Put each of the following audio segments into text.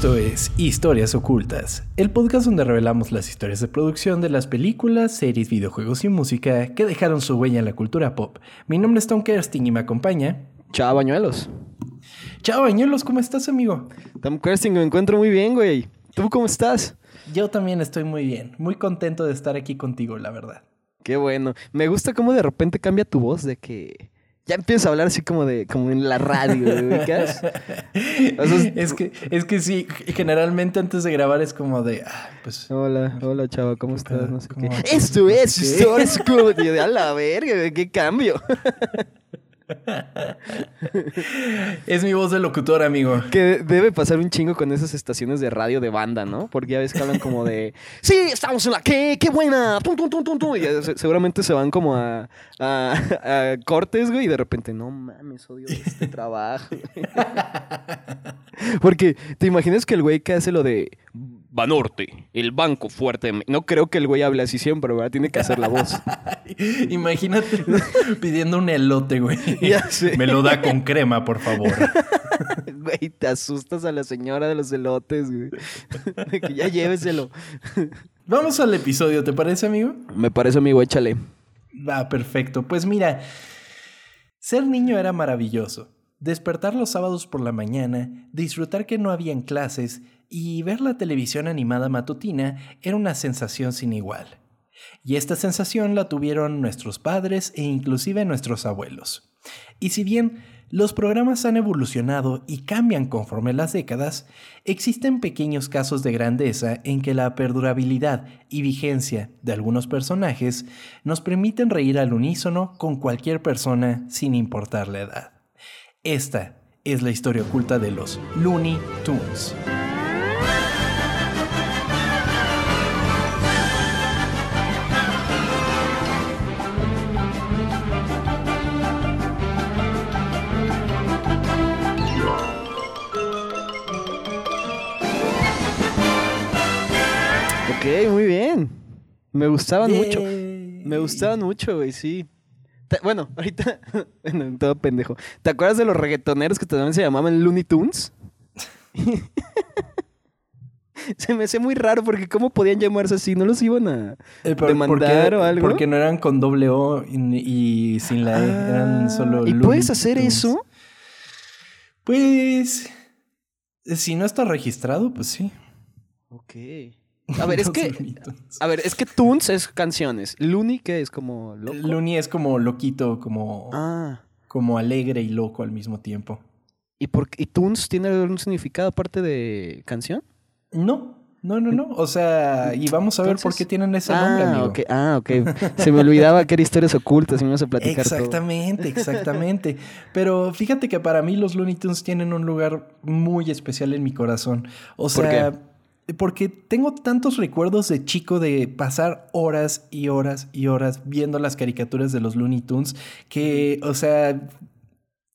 Esto es Historias Ocultas, el podcast donde revelamos las historias de producción de las películas, series, videojuegos y música que dejaron su huella en la cultura pop. Mi nombre es Tom Kersting y me acompaña. Chao, Bañuelos. Chao, Bañuelos, ¿cómo estás, amigo? Tom Kersting, me encuentro muy bien, güey. ¿Tú cómo estás? Yo también estoy muy bien, muy contento de estar aquí contigo, la verdad. Qué bueno. Me gusta cómo de repente cambia tu voz de que ya empiezas a hablar así como de como en la radio, ¿ubicas? es que es que sí, generalmente antes de grabar es como de, ah, pues hola, hola chava, ¿cómo estás? No sé qué. Esto es como de a la verga, qué cambio. es mi voz de locutor, amigo. Que debe pasar un chingo con esas estaciones de radio de banda, ¿no? Porque ya ves que hablan como de, sí, estamos en la qué, qué buena, tum, tum, tum, tum, tum. Y seguramente se van como a, a, cortes, güey, y de repente, no mames, odio este trabajo. Porque te imaginas que el güey que hace lo de Banorte, el banco fuerte. No creo que el güey hable así siempre, ¿verdad? Tiene que hacer la voz. Imagínate pidiendo un elote, güey. Me lo da con crema, por favor. Güey, te asustas a la señora de los elotes, güey. que ya lléveselo. Vamos al episodio, ¿te parece, amigo? Me parece, amigo, échale. Va, perfecto. Pues mira, ser niño era maravilloso. Despertar los sábados por la mañana, disfrutar que no habían clases y ver la televisión animada matutina era una sensación sin igual. Y esta sensación la tuvieron nuestros padres e inclusive nuestros abuelos. Y si bien los programas han evolucionado y cambian conforme las décadas, existen pequeños casos de grandeza en que la perdurabilidad y vigencia de algunos personajes nos permiten reír al unísono con cualquier persona sin importar la edad. Esta es la historia oculta de los Looney Tunes. Me gustaban mucho. Me gustaban mucho, güey, sí. bueno, ahorita, bueno, todo pendejo. ¿Te acuerdas de los reggaetoneros que también se llamaban Looney Tunes? se me hace muy raro porque cómo podían llamarse así, no los iban a eh, demandar o algo. Porque no eran con doble O y, sin la E, eran ah, solo. ¿Y puedes hacer eso? Pues si no está registrado, pues sí. Ok. A ver, es que. A ver, es que Toons es canciones. Looney, ¿qué es? Como loco. Looney es como loquito, como. Ah. Como alegre y loco al mismo tiempo. ¿Y, por, ¿Y Toons tiene algún significado aparte de canción? No. No, no, no. O sea, y vamos a ver por qué tienen ese nombre, ah, amigo. Ah, ok. Se me olvidaba que eran historias ocultas y me ibas a platicar Exactamente, exactamente. Pero fíjate que para mí los Looney Tunes tienen un lugar muy especial en mi corazón. O sea, porque tengo tantos recuerdos de chico de pasar horas y horas y horas viendo las caricaturas de los Looney Tunes que, o sea,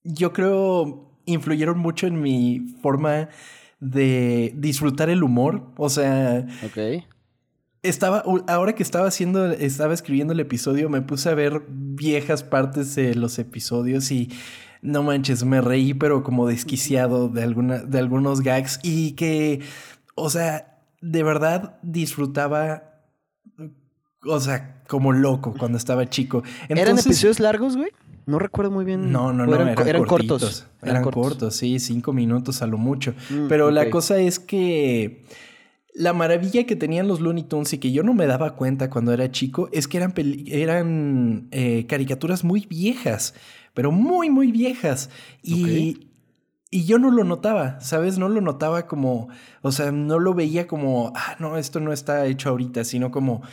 yo creo influyeron mucho en mi forma de disfrutar el humor. O sea, ok. Estaba, ahora que estaba haciendo, estaba escribiendo el episodio, me puse a ver viejas partes de los episodios y no manches, me reí, pero como desquiciado de, alguna, de algunos gags y que o sea, de verdad disfrutaba, o sea, como loco cuando estaba chico. ¿Eran episodios largos, güey? No recuerdo muy bien. No, no, no. Eran, cortos. Eran, cortos. sí, cinco minutos a lo mucho. Mm, Pero la cosa es que la maravilla que tenían los Looney Tunes y que yo no me daba cuenta cuando era chico es que eran, eran eh, caricaturas muy viejas, pero muy, muy viejas. Y y yo no lo notaba, ¿sabes? No lo notaba como, o sea, no lo veía como, ah, no, esto no está hecho ahorita, sino como,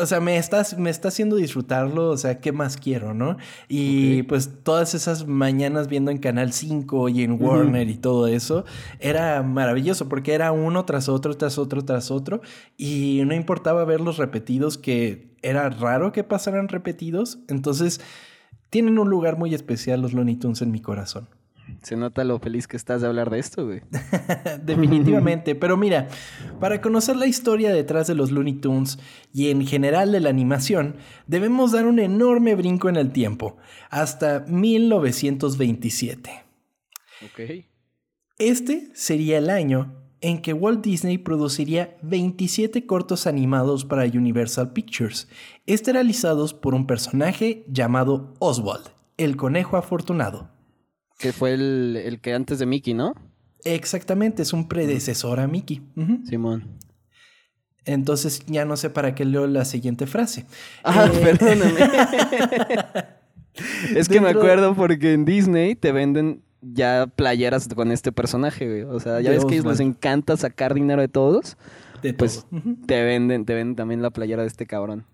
o sea, me está, me está haciendo disfrutarlo, o sea, ¿qué más quiero, no? Y pues todas esas mañanas viendo en Canal 5 y en Warner y todo eso, era maravilloso porque era uno tras otro, tras otro, tras otro, y no importaba verlos repetidos, que era raro que pasaran repetidos, entonces tienen un lugar muy especial los Looney Tunes en mi corazón. Se nota lo feliz que estás de hablar de esto, güey. Definitivamente. Pero mira, para conocer la historia detrás de los Looney Tunes y en general de la animación, debemos dar un enorme brinco en el tiempo, hasta 1927. Ok. Este sería el año en que Walt Disney produciría 27 cortos animados para Universal Pictures, esterilizados por un personaje llamado Oswald, el conejo afortunado. Que fue el, el que antes de Mickey, ¿no? Exactamente, es un predecesor a Mickey. Simón. Entonces ya no sé para qué leo la siguiente frase. Ah, Eh, perdóname. es que me acuerdo porque en Disney te venden ya playeras con este personaje, güey. O sea, ya ves que a ellos les encanta sacar dinero de todos. de Pues todo. Te venden, te venden también la playera de este cabrón.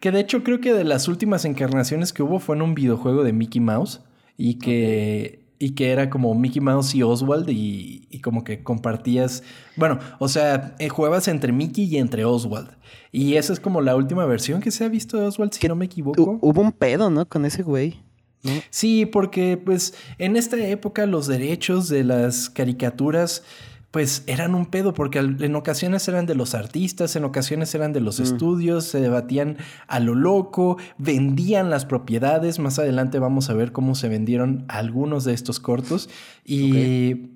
Que de hecho creo que de las últimas encarnaciones que hubo fue en un videojuego de Mickey Mouse y que, y que era como Mickey Mouse y Oswald y, y como que compartías, bueno, o sea, eh, jugabas entre Mickey y entre Oswald. Y esa es como la última versión que se ha visto de Oswald, si ¿Qué- no me equivoco. hubo un pedo, ¿no? Con ese güey. ¿No? Sí, porque pues en esta época los derechos de las caricaturas pues eran un pedo porque en ocasiones eran de los artistas, en ocasiones eran de los estudios, se debatían a lo loco, vendían las propiedades, más adelante vamos a ver cómo se vendieron algunos de estos cortos. Y,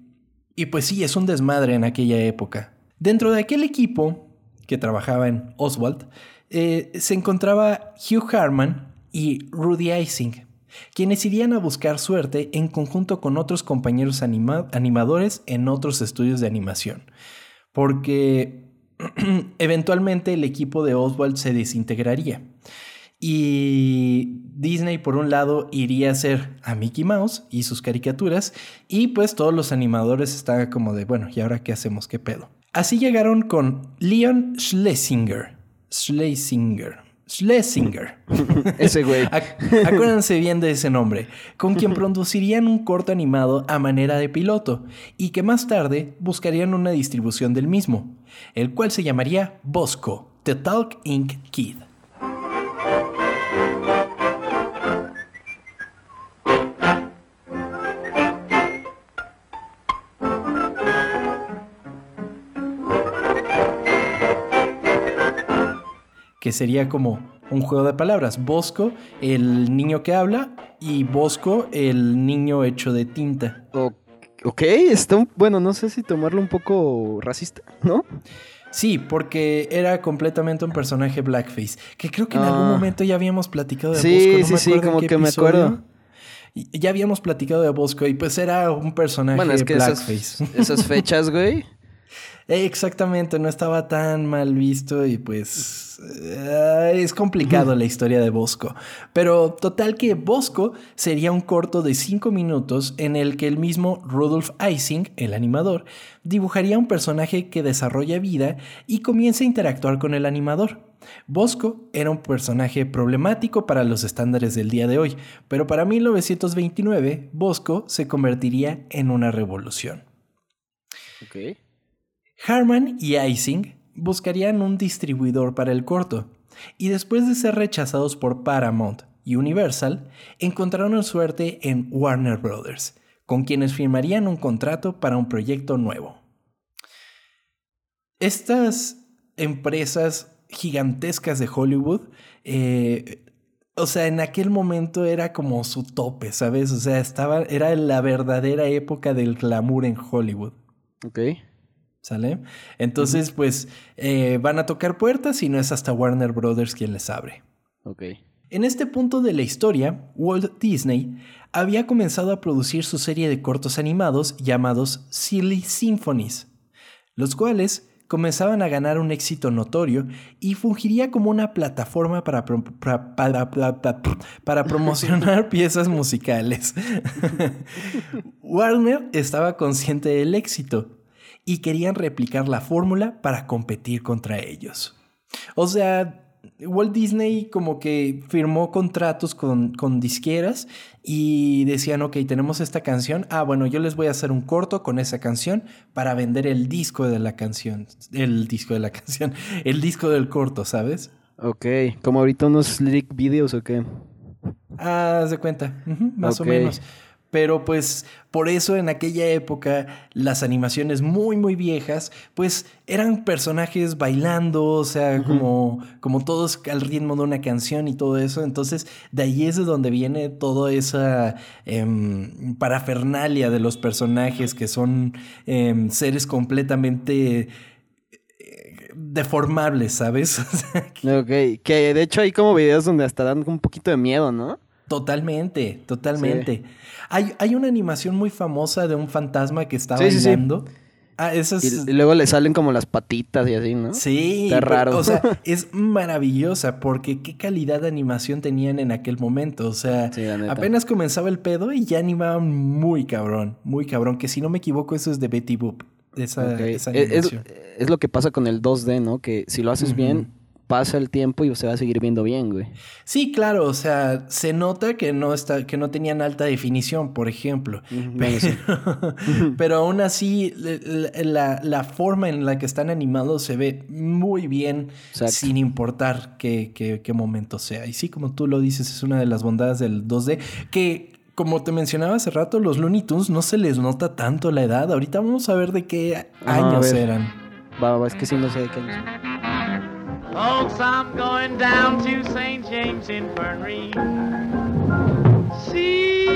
y pues sí, es un desmadre en aquella época. Dentro de aquel equipo que trabajaba en Oswald, eh, se encontraba Hugh Harman y Rudy Ising, quienes irían a buscar suerte en conjunto con otros compañeros anima- animadores en otros estudios de animación. Porque eventualmente el equipo de Oswald se desintegraría. Y Disney, por un lado, iría a hacer a Mickey Mouse y sus caricaturas, y pues todos los animadores estaban como de, bueno, ¿y ahora qué hacemos? ¿Qué pedo? Así llegaron con Leon Schlesinger. Schlesinger. Schlesinger. Ese güey. Ac- Acuérdense bien de ese nombre, con quien producirían un corto animado a manera de piloto y que más tarde buscarían una distribución del mismo, el cual se llamaría Bosco, The Talk Inc. Kid. Que sería como un juego de palabras. Bosco, el niño que habla, y Bosco, el niño hecho de tinta. O- ok, está un- bueno, no sé si tomarlo un poco racista, ¿no? Sí, porque era completamente un personaje blackface, que creo que en algún Ah. momento ya habíamos platicado de Sí, Bosco. no sí, me sí, como que me acuerdo. Ya habíamos platicado de Bosco y pues era un personaje Bueno, es que esas, blackface. esas fechas, güey. Eh, Exactamente, no estaba tan mal visto y pues eh, es complicado la historia de Bosco. Pero total que Bosco sería un corto de 5 minutos en el que el mismo Rudolf Ising, el animador, dibujaría un personaje que desarrolla vida y comienza a interactuar con el animador. Bosco era un personaje problemático para los estándares del día de hoy, pero para 1929 Bosco se convertiría en una revolución. Harman y Ising buscarían un distribuidor para el corto, y después de ser rechazados por Paramount y Universal, encontraron suerte en Warner Brothers, con quienes firmarían un contrato para un proyecto nuevo. Estas empresas gigantescas de Hollywood, eh, o sea, en aquel momento era como su tope, ¿sabes? O sea, estaba, era la verdadera época del glamour en Hollywood. Ok. ¿Sale? Entonces, pues eh, van a tocar puertas y no es hasta Warner Brothers quien les abre. Ok. En este punto de la historia, Walt Disney había comenzado a producir su serie de cortos animados llamados Silly Symphonies, los cuales comenzaban a ganar un éxito notorio y fungiría como una plataforma para, pro- pra- para, para- para- para promocionar piezas musicales. Warner estaba consciente del éxito y querían replicar la fórmula para competir contra ellos. O sea, Walt Disney como que firmó contratos con, con disqueras y decían, ok, tenemos esta canción, ah, bueno, yo les voy a hacer un corto con esa canción para vender el disco de la canción, el disco de la canción, el disco del corto, ¿sabes? Ok. Como ahorita unos lyric videos o qué. Ah, de cuenta, más o menos. Pero pues por eso en aquella época las animaciones muy muy viejas pues eran personajes bailando, o sea, como, como todos al ritmo de una canción y todo eso. Entonces de ahí es de donde viene toda esa em, parafernalia de los personajes que son em, seres completamente eh, deformables, ¿sabes? ok, que de hecho hay como videos donde hasta dan un poquito de miedo, ¿no? Totalmente, totalmente. Hay, hay, una animación muy famosa de un fantasma que está bailando. Ah, eso es... y, luego le salen como las patitas y así, ¿no? Sí. Está raro. o sea, es maravillosa porque qué calidad de animación tenían en aquel momento. O sea, apenas comenzaba el pedo y ya animaban muy cabrón, muy cabrón. Que si no me equivoco, eso es de Betty Boop. Esa, esa animación. Es, es, lo que pasa con el 2D, ¿no? Que si lo haces bien, pasa el tiempo y se va a seguir viendo bien, güey. Sí, claro, o sea, se nota que no está, que no tenían alta definición, por ejemplo. pero, aún así, la, forma en la que están animados se ve muy bien, sin importar qué, qué, momento sea. Y sí, como tú lo dices, es una de las bondades del 2D, que como te mencionaba hace rato, los Looney Tunes no se les nota tanto la edad. Ahorita vamos a ver de qué años eran. Va, va, es que sí, no sé de qué años. Folks, I'm going down to St. James Infirmary. See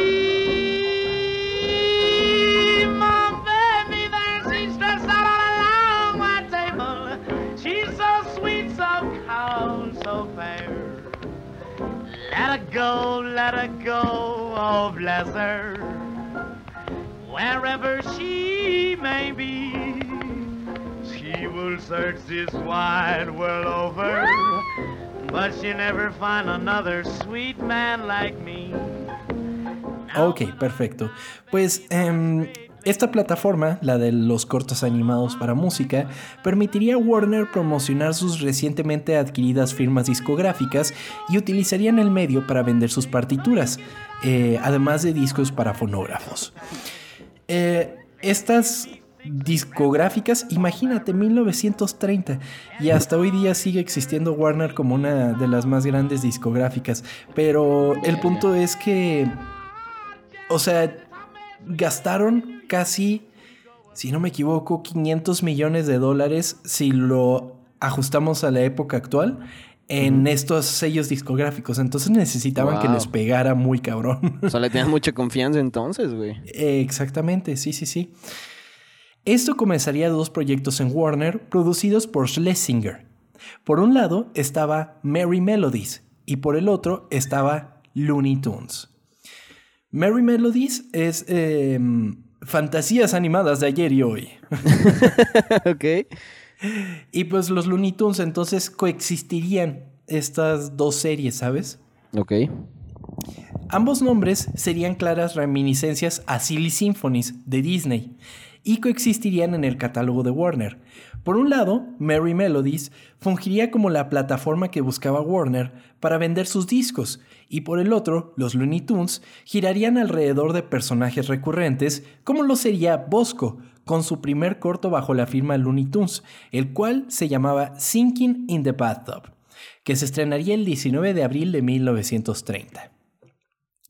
my baby there, she's stretched out on a long white table. She's so sweet, so calm, so fair. Let her go, let her go, oh bless her. Wherever she may be. Search this wide world over, but she never find another sweet man like me. Ok, perfecto. Pues eh, esta plataforma, la de los cortos animados para música, permitiría a Warner promocionar sus recientemente adquiridas firmas discográficas y utilizarían el medio para vender sus partituras, eh, además de discos para fonógrafos. Eh, estas discográficas, imagínate, 1930. Y hasta hoy día sigue existiendo Warner como una de las más grandes discográficas. Pero el punto es que, o sea, gastaron casi, si no me equivoco, 500 millones de dólares si lo ajustamos a la época actual en estos sellos discográficos. Entonces necesitaban que les pegara muy cabrón. O sea, le tenían mucha confianza entonces, güey. exactamente, sí, sí, sí. Esto comenzaría dos proyectos en Warner producidos por Schlesinger. Por un lado estaba Merry Melodies y por el otro estaba Looney Tunes. Merry Melodies es em, fantasías animadas de ayer y hoy. ok. Y pues los Looney Tunes entonces coexistirían estas dos series, ¿sabes? Ok. Ambos nombres serían claras reminiscencias a Silly Symphonies de Disney y coexistirían en el catálogo de Warner. Por un lado, Merry Melodies fungiría como la plataforma que buscaba Warner para vender sus discos, y por el otro, los Looney Tunes girarían alrededor de personajes recurrentes, como lo sería Bosco, con su primer corto bajo la firma Looney Tunes, el cual se llamaba Sinking in the Bathtub, que se estrenaría el 19 de abril de 1930.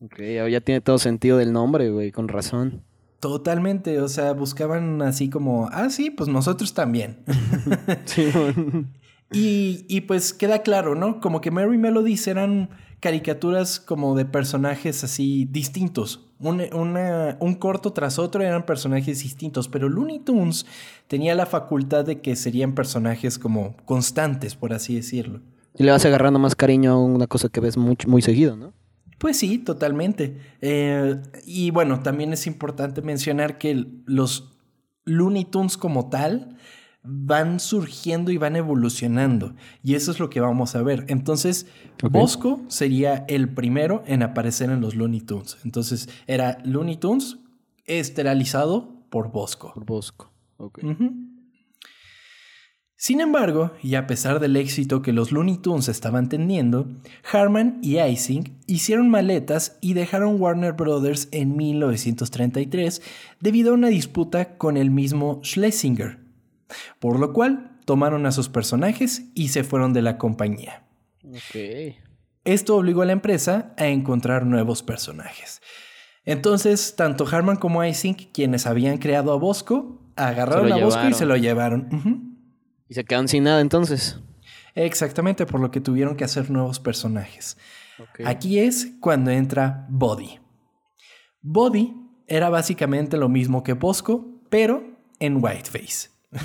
Ok, ya tiene todo sentido del nombre, güey, con razón. Totalmente, o sea, buscaban así como, ah, sí, pues nosotros también. sí. y, y, pues queda claro, ¿no? Como que Mary Melodies eran caricaturas como de personajes así distintos. Un, un corto tras otro eran personajes distintos, pero Looney Tunes tenía la facultad de que serían personajes como constantes, por así decirlo. Y le vas agarrando más cariño a una cosa que ves muy, muy seguido, ¿no? Pues sí, totalmente. Eh, y bueno, también es importante mencionar que los Looney Tunes como tal van surgiendo y van evolucionando. Y eso es lo que vamos a ver. Entonces, Bosco sería el primero en aparecer en los Looney Tunes. Entonces, era Looney Tunes esterilizado por Bosco. Por Bosco. Ok. Sin embargo, y a pesar del éxito que los Looney Tunes estaban teniendo, Harman y Ising hicieron maletas y dejaron Warner Brothers en 1933 debido a una disputa con el mismo Schlesinger, por lo cual tomaron a sus personajes y se fueron de la compañía. Esto obligó a la empresa a encontrar nuevos personajes. Entonces, tanto Harman como Ising, quienes habían creado a Bosco, agarraron a Bosco y se lo llevaron. Y se quedan sin nada entonces. Exactamente, por lo que tuvieron que hacer nuevos personajes. Aquí es cuando entra Body. Body era básicamente lo mismo que Bosco, pero en Whiteface.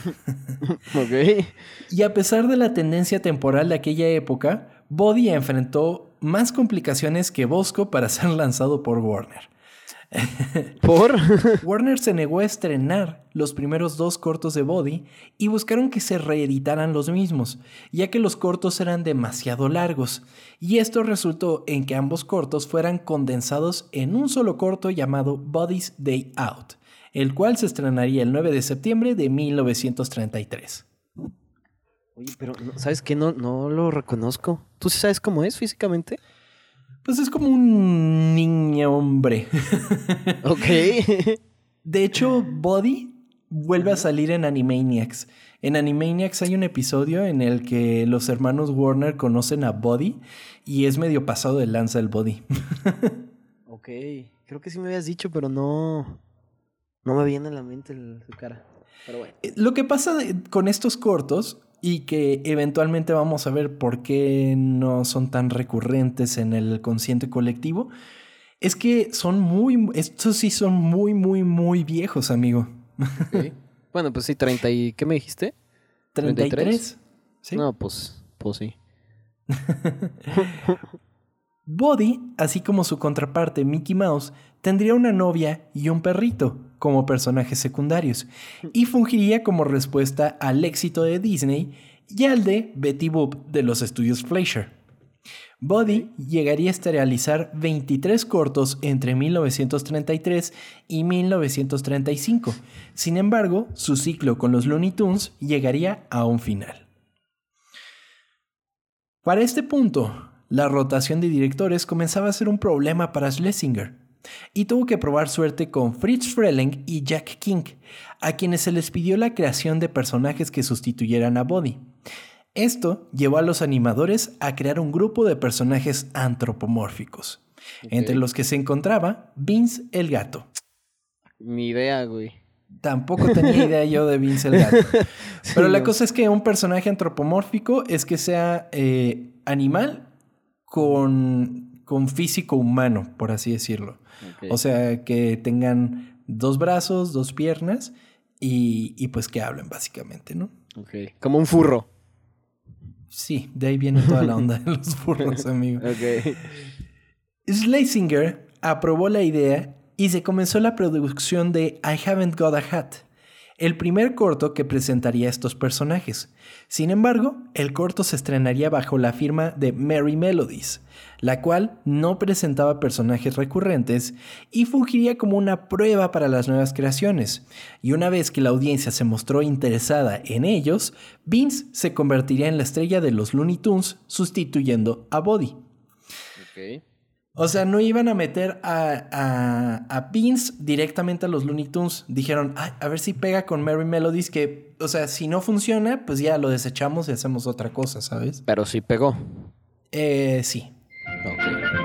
Ok. Y a pesar de la tendencia temporal de aquella época, Body enfrentó más complicaciones que Bosco para ser lanzado por Warner. ¿Por? Warner se negó a estrenar los primeros dos cortos de Body y buscaron que se reeditaran los mismos, ya que los cortos eran demasiado largos, y esto resultó en que ambos cortos fueran condensados en un solo corto llamado Body's Day Out, el cual se estrenaría el 9 de septiembre de 1933. Oye, pero no- ¿sabes qué? No, no lo reconozco. ¿Tú sí sabes cómo es físicamente? Pues es como un niño hombre. Ok. De hecho, Body vuelve a salir en Animaniacs. En Animaniacs hay un episodio en el que los hermanos Warner conocen a Body y es medio pasado de lanza el Body. ok. Creo que sí me habías dicho, pero no. No me viene a la mente el- su cara. Pero bueno. Eh, Lo que pasa con estos cortos y que eventualmente vamos a ver por qué no son tan recurrentes en el consciente colectivo es que son muy, estos sí son muy, muy, muy viejos, amigo. bueno, pues sí, 30 y... ¿Qué me dijiste? 33. ¿sí? No, pues, pues sí. Body, así como su contraparte Mickey Mouse, tendría una novia y un perrito como personajes secundarios y fungiría como respuesta al éxito de Disney y al de Betty Boop de los estudios Fleischer. Body llegaría hasta realizar 23 cortos entre 1933 y 1935. Sin embargo, su ciclo con los Looney Tunes llegaría a un final. Para este punto, la rotación de directores comenzaba a ser un problema para Schlesinger, y tuvo que probar suerte con Fritz Freleng y Jack King, a quienes se les pidió la creación de personajes que sustituyeran a Body. Esto llevó a los animadores a crear un grupo de personajes antropomórficos, entre los que se encontraba Vince el gato. Mi idea, güey. Tampoco tenía idea yo de Vince el gato. Pero la no. cosa es que un personaje antropomórfico es que sea eh, animal con, con físico humano, por así decirlo. O sea, que tengan dos brazos, dos piernas y, y pues que hablen básicamente, ¿no? Ok. Como un furro. Sí, de ahí viene toda la onda de los burros, amigo. Ok. Schlesinger aprobó la idea y se comenzó la producción de I Haven't Got a Hat, el primer corto que presentaría estos personajes. Sin embargo, el corto se estrenaría bajo la firma de Merry Melodies, la cual no presentaba personajes recurrentes y fungiría como una prueba para las nuevas creaciones. Y una vez que la audiencia se mostró interesada en ellos, Vince se convertiría en la estrella de los Looney Tunes, sustituyendo a Body. Ok. O sea, no iban a meter a, a, a Vince directamente a los Looney Tunes. Dijeron, "Ay, a ver si pega con Merry Melodies, que, o sea, si no funciona, pues ya lo desechamos y hacemos otra cosa, ¿sabes? Pero sí pegó. Eh, sí. Ok.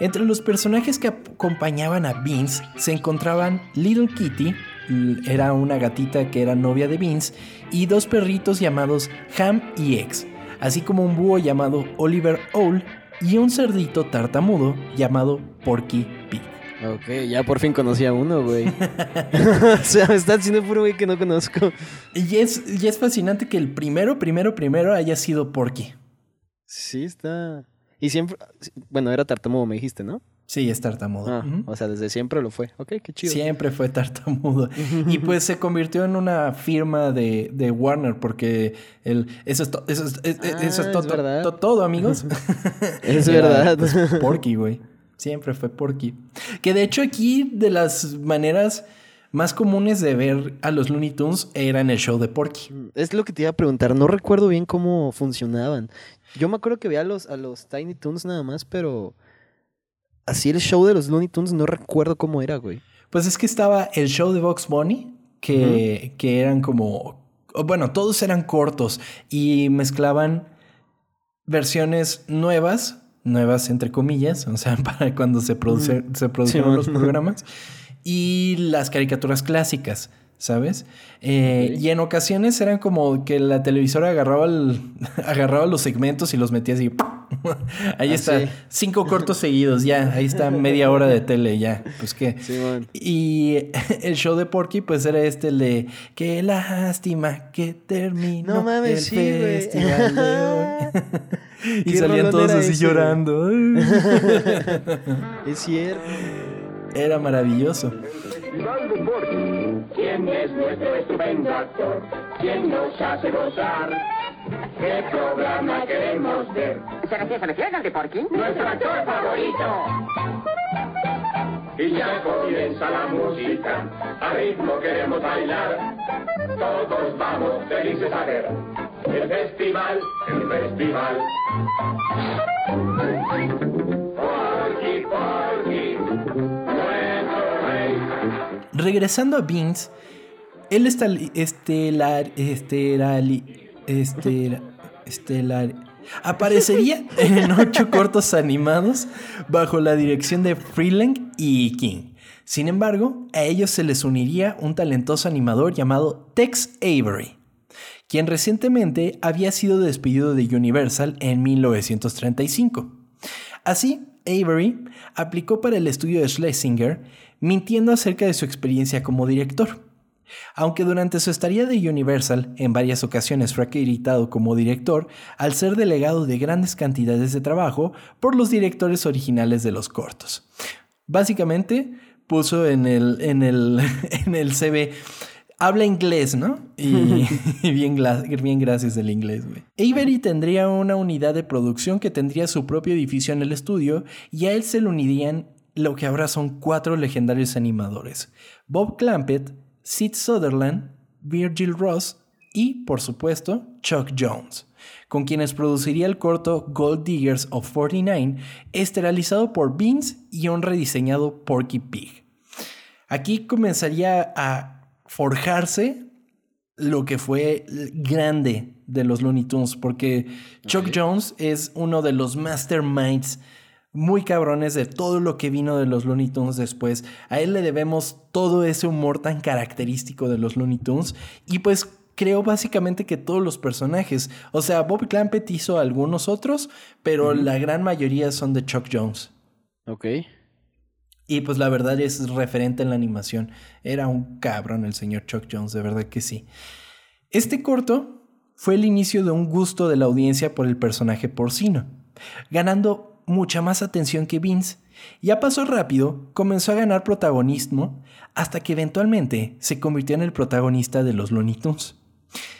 Entre los personajes que acompañaban a Vince se encontraban Little Kitty, era una gatita que era novia de Vince, y dos perritos llamados Ham y X, así como un búho llamado Oliver Owl y un cerdito tartamudo llamado Porky Pig. Ok, ya por fin conocí a uno, güey. o sea, me está haciendo puro güey que no conozco. Y es, y es fascinante que el primero, primero, primero haya sido Porky. Sí, está. Y siempre. Bueno, era tartamudo, me dijiste, ¿no? Sí, es tartamudo. Ah, o sea, desde siempre lo fue. Ok, qué chido. Siempre fue tartamudo. y pues se convirtió en una firma de, de Warner porque el, eso es, to- eso es, es- Ah, eso es to- to- todo, amigos. Es Era, verdad. pues, Porky, güey. Siempre fue Porky. Que de hecho aquí de las maneras más comunes de ver a los Looney Tunes eran el show de Porky. Es lo que te iba a preguntar. No recuerdo bien cómo funcionaban. Yo me acuerdo que veía a los, a los Tiny Toons nada más, pero así el show de los Looney Tunes no recuerdo cómo era, güey. Pues es que estaba el show de Box Bunny, que, que eran como. Bueno, todos eran cortos y mezclaban versiones nuevas, nuevas entre comillas, o sea, para cuando se, produce, se produjeron los programas, y las caricaturas clásicas. ¿Sabes? Eh, y en ocasiones eran como que la televisora agarraba, agarraba los segmentos y los metía así. ahí ah, está, cinco cortos seguidos, ya, ahí está media hora de tele, ya, pues qué. y el show de Porky, pues era este, el de qué lástima que terminó no mames, el festival de hoy. y salían todos así llorando. es cierto. Era maravilloso. ¿Quién es nuestro estupendo actor? ¿Quién nos hace gozar? ¿Qué programa queremos ver? ¿Se refiere, se refiere al de Porky? ¡Nuestro actor favorito! Y ya comienza la música, a ritmo queremos bailar. Todos vamos felices a ver el festival, el festival. Regresando a Beans, él está estelar, estelar, estelar, estelar, aparecería en ocho cortos animados bajo la dirección de Freeland y King. Sin embargo, a ellos se les uniría un talentoso animador llamado Tex Avery, quien recientemente había sido despedido de Universal en 1935. Así, Avery aplicó para el estudio de Schlesinger mintiendo acerca de su experiencia como director. Aunque durante su estadía de Universal en varias ocasiones fue acreditado como director al ser delegado de grandes cantidades de trabajo por los directores originales de los cortos. Básicamente puso en el, en el, en el CV habla inglés, ¿no? Y, bien, bien, gracias del inglés, güey. Avery tendría una unidad de producción que tendría su propio edificio en el estudio y a él se le unirían lo que ahora son cuatro legendarios animadores: Bob Clampett, Sid Sutherland, Virgil Ross y, por supuesto, Chuck Jones, con quienes produciría el corto Gold Diggers of 49, esterilizado por Beans y un rediseñado Porky Pig. Aquí comenzaría a forjarse lo que fue grande de los Looney Tunes, porque Chuck Jones es uno de los masterminds muy cabrones de todo lo que vino de los Looney Tunes después. A él le debemos todo ese humor tan característico de los Looney Tunes y pues creo básicamente que todos los personajes, o sea, Bob Clampett hizo algunos otros, pero la gran mayoría son de Chuck Jones. Ok. Y pues la verdad es referente en la animación. Era un cabrón el señor Chuck Jones, de verdad que sí. Este corto fue el inicio de un gusto de la audiencia por el personaje porcino, ganando mucha más atención que Vince, y a paso rápido comenzó a ganar protagonismo hasta que eventualmente se convirtió en el protagonista de los Looney Tunes.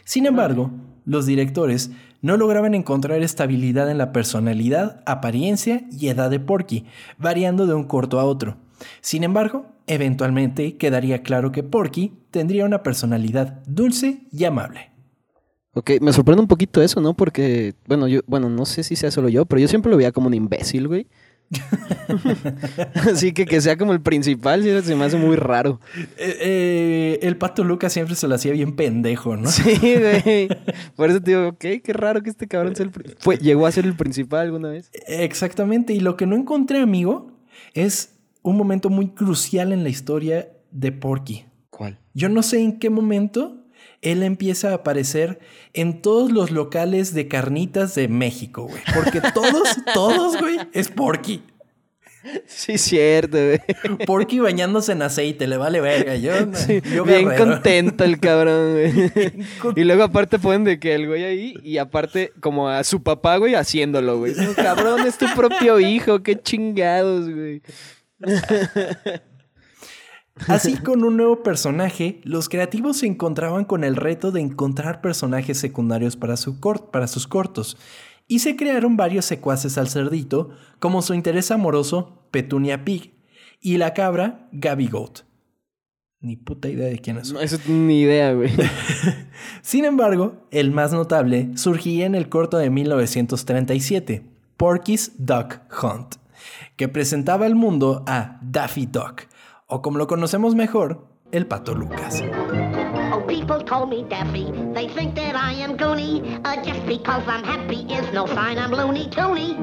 Sin embargo, los directores no lograban encontrar estabilidad en la personalidad, apariencia y edad de Porky, variando de un corto a otro. Sin embargo, eventualmente quedaría claro que Porky tendría una personalidad dulce y amable. Ok, me sorprende un poquito eso, ¿no? Porque, bueno, yo, bueno, no sé si sea solo yo, pero yo siempre lo veía como un imbécil, güey. Así que que sea como el principal, se me hace muy raro. Eh, eh, el pato Lucas siempre se lo hacía bien pendejo, ¿no? Sí, güey. Por eso te digo, ok, qué raro que este cabrón sea el Fue, llegó a ser el principal alguna vez. Exactamente. Y lo que no encontré, amigo, es un momento muy crucial en la historia de Porky. ¿Cuál? Yo no sé en qué momento él empieza a aparecer en todos los locales de carnitas de México, güey. Porque todos, todos, güey, es Porky. Sí, cierto, güey. Porky bañándose en aceite, le vale verga. Yo, bien contento el cabrón, güey. y luego aparte ponen de que el güey ahí y aparte como a su papá, güey, haciéndolo, güey. cabrón, es tu propio hijo, qué chingados, güey. Así con un nuevo personaje, los creativos se encontraban con el reto de encontrar personajes secundarios para, para sus cortos, y se crearon varios secuaces al cerdito, como su interés amoroso Petunia Pig y la cabra Gabby Goat. Ni puta idea de quiénes son. No, eso ni idea, güey. Sin embargo, el más notable surgiría en el corto de 1937, Porky's Duck Hunt, que presentaba al mundo a Daffy Duck, o como lo conocemos mejor, el Pato Lucas. Oh, people call me Daffy. They think that I am goony. Uh, just because I'm happy is no sign I'm loony toony.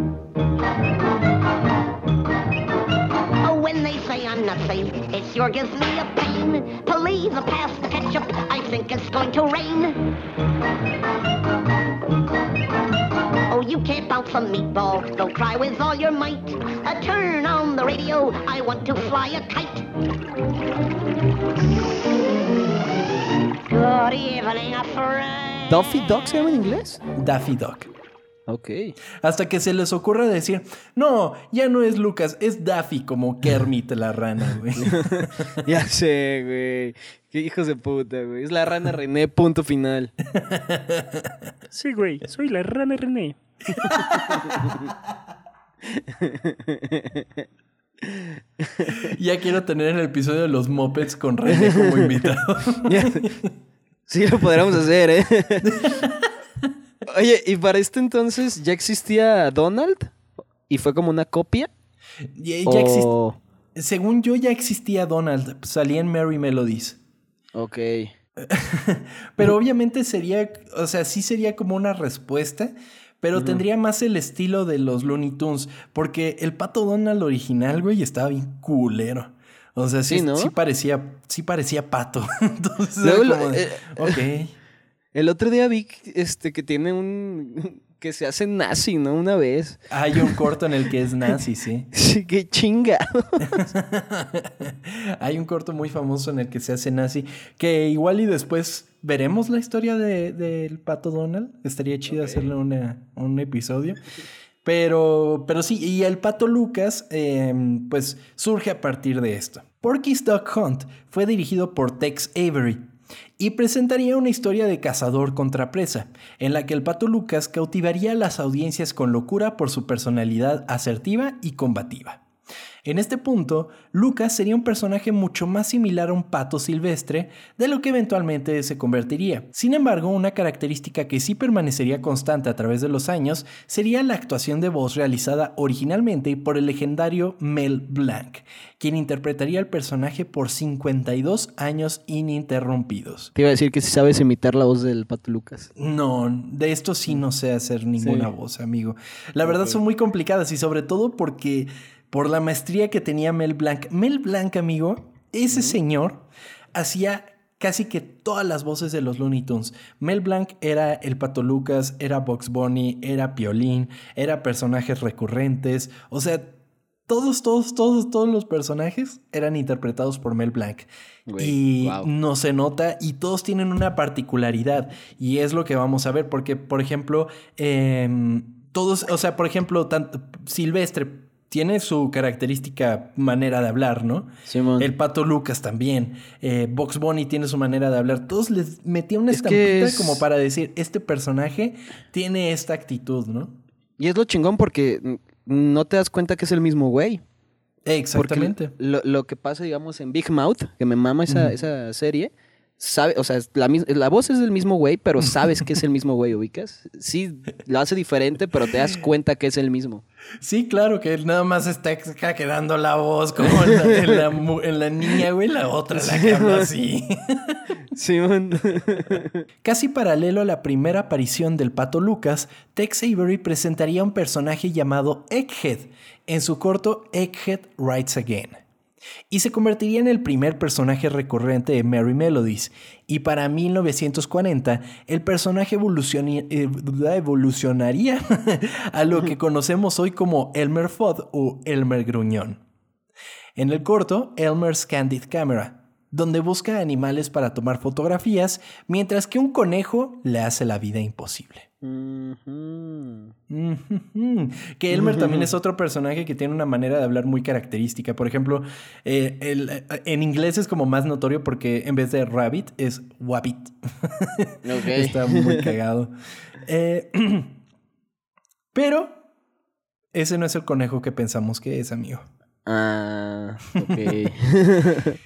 Oh, when they say I'm nutsy, it sure gives me a pain. Please pass the ketchup. I think it's going to rain. Oh, you can't bounce a meatball. Don't cry with all your might. Uh, turn on the radio. I want to fly a kite. ¿Duffy Duck se llama en inglés? Daffy Duck. Ok. Hasta que se les ocurra decir, no, ya no es Lucas, es Daffy como Kermit la rana, güey. Ya sé, güey. Qué hijos de puta, güey. Es la rana René, punto final. Sí, güey, soy la rana René. ya quiero tener el episodio de los Mopeds con René como invitado. Sí, lo podríamos hacer, ¿eh? Oye, ¿y para este entonces ya existía Donald? ¿Y fue como una copia? Ya, O- Según yo ya existía Donald, salía en Merry Melodies. Ok. Pero obviamente sería, o sea, sí sería como una respuesta, pero tendría más el estilo de los Looney Tunes, porque el pato Donald original, güey, estaba bien culero. O sea, sí, Sí, ¿no? sí parecía, sí parecía pato. Entonces, Luego como de, eh, ok. El otro día vi este, que tiene un... que se hace nazi, ¿no? Una vez. Hay un corto en el que es nazi, sí. Sí, qué chinga. Hay un corto muy famoso en el que se hace nazi, que igual y después veremos la historia de- del pato Donald. Estaría chido hacerle una- un episodio. Pero, pero sí, y el pato Lucas, eh, pues surge a partir de esto. Porky's Duck Hunt fue dirigido por Tex Avery y presentaría una historia de cazador contra presa, en la que el pato Lucas cautivaría a las audiencias con locura por su personalidad asertiva y combativa. En este punto, Lucas sería un personaje mucho más similar a un pato silvestre de lo que eventualmente se convertiría. Sin embargo, una característica que sí permanecería constante a través de los años sería la actuación de voz realizada originalmente por el legendario Mel Blanc, quien interpretaría al personaje por 52 años ininterrumpidos. Te iba a decir que si sabes imitar la voz del Pato Lucas. No, de esto sí no sé hacer ninguna Sí. voz, amigo. La verdad son muy complicadas y sobre todo porque por la maestría que tenía Mel Blanc. Mel Blanc, amigo, ese señor hacía casi que todas las voces de los Looney Tunes. Mel Blanc era el Pato Lucas, era Box Bunny, era Piolín, era personajes recurrentes, o sea, todos, todos, todos, todos los personajes eran interpretados por Mel Blanc. Y no se nota y todos tienen una particularidad y es lo que vamos a ver porque, por ejemplo, em, todos, o sea, por ejemplo, tanto, Silvestre tiene su característica manera de hablar, ¿no? Simón. El Pato Lucas también. Eh, Box Bunny tiene su manera de hablar. Todos les metía una estampita es- como para decir, este personaje tiene esta actitud, ¿no? Y es lo chingón porque no te das cuenta que es el mismo güey. Porque Exactamente. Lo, lo que pasa, digamos, en Big Mouth, que me mama esa, esa serie, sabe, o sea, la, la voz es del mismo güey, pero sabes que es el mismo güey, ¿ubicas? Sí, lo hace diferente, pero te das cuenta que es el mismo. Sí, claro, que él nada más está quedando la voz como en la, en la en la niña, güey, la otra la que habla así. Simón. Casi paralelo a la primera aparición del pato Lucas, Tex Avery presentaría un personaje llamado Egghead en su corto Egghead Writes Again. Y se convertiría en el primer personaje recurrente de Merry Melodies. Y para 1940, el personaje eh, evolucionaría a lo que conocemos hoy como Elmer Fudd o Elmer Gruñón. En el corto, Elmer's Candid Camera, donde busca animales para tomar fotografías, mientras que un conejo le hace la vida imposible. Que Elmer también es otro personaje que tiene una manera de hablar muy característica. Por ejemplo, eh, el- en inglés es como más notorio porque en vez de rabbit es wabbit. Está muy cagado. Eh, pero ese no es el conejo que pensamos que es, amigo. Ah, ok.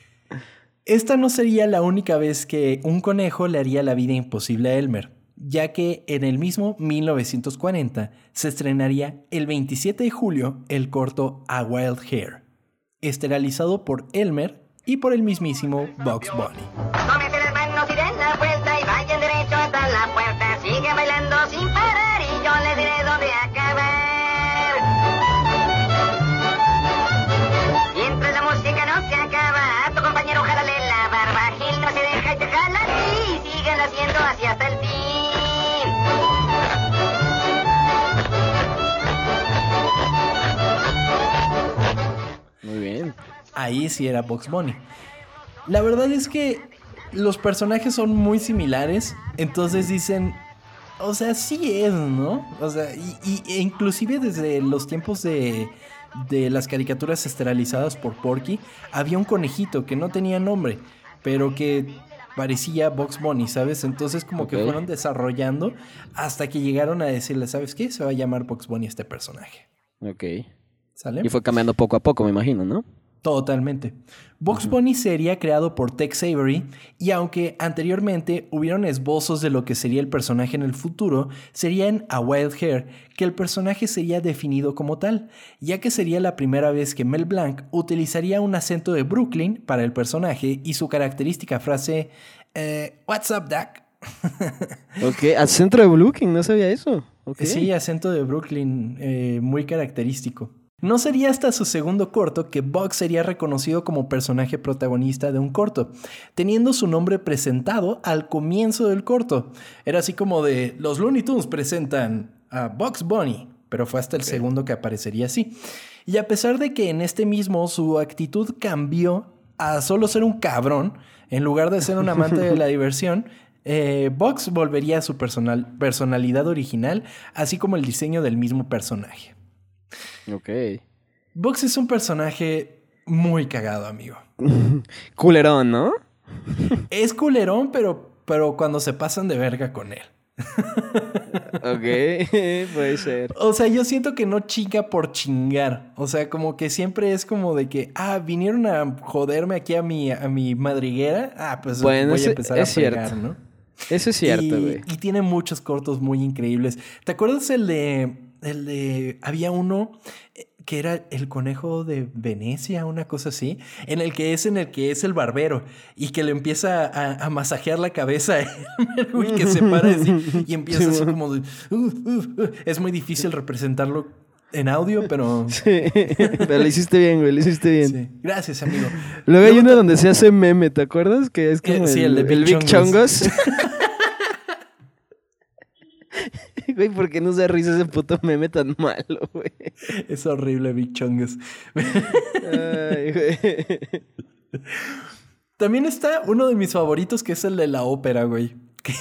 Esta no sería la única vez que un conejo le haría la vida imposible a Elmer, ya que en el mismo 1940 se estrenaría el 27 de julio el corto A Wild Hair, esterilizado por Elmer y por el mismísimo Bugs Bunny. Ahí sí era Bugs Bunny. La verdad es que los personajes son muy similares, entonces dicen, o sea, sí es, ¿no? O sea, y, y- e inclusive desde los tiempos de, de las caricaturas esterilizadas por Porky, había un conejito que no tenía nombre, pero que parecía Bugs Bunny, ¿sabes? Entonces como que fueron desarrollando hasta que llegaron a decirle, ¿sabes qué? Se va a llamar Bugs Bunny este personaje. Ok. ¿Sale? Y fue cambiando poco a poco, me imagino, ¿no? Totalmente. Bugs Bunny sería creado por Tex Avery y aunque anteriormente hubieron esbozos de lo que sería el personaje en el futuro, sería en A Wild Hair que el personaje sería definido como tal, ya que sería la primera vez que Mel Blanc utilizaría un acento de Brooklyn para el personaje y su característica frase eh, What's up, Doc? Ok, al centro de Blue no sabía eso. Ok. Sí, acento de Brooklyn, eh, muy característico. No sería hasta su segundo corto que Bugs sería reconocido como personaje protagonista de un corto, teniendo su nombre presentado al comienzo del corto. Era así como de, los Looney Tunes presentan a Bugs Bunny, pero fue hasta el segundo que aparecería así. Y a pesar de que en este mismo su actitud cambió a solo ser un cabrón, en lugar de ser un amante de la diversión, eh, Bugs volvería a su personal- personalidad original, así como el diseño del mismo personaje. Ok. Bugs es un personaje muy cagado, amigo. Culerón, ¿no? Es culerón, pero, pero cuando se pasan de verga con él. Ok, puede ser. O sea, yo siento que no chinga por chingar. O sea, como que siempre es como de que, ah, vinieron a joderme aquí a mi, a mi madriguera. Ah, pues Bueno, voy a empezar es a cierto. ¿no? Eso es cierto, y, güey. y tiene muchos cortos muy increíbles. ¿Te acuerdas el de. El de. Había uno eh, que era el conejo de Venecia, una cosa así. En el que es en el que es el barbero. Y que le empieza a, a masajear la cabeza güey, que se para así. Y empieza así como de. "Uh, uh, uh". Es muy difícil representarlo en audio, pero. Sí, pero lo hiciste bien, güey, lo hiciste bien. sí. Gracias, amigo. Luego hay uno donde se hace meme, ¿te acuerdas? Que es como Eh, sí, el, el de el Big Big Chongos. Chongos. Güey, ¿por qué no se risa ese puto meme tan malo, güey? Es horrible, Big. Ay, güey. También está uno de mis favoritos, que es el de la ópera, güey. Que,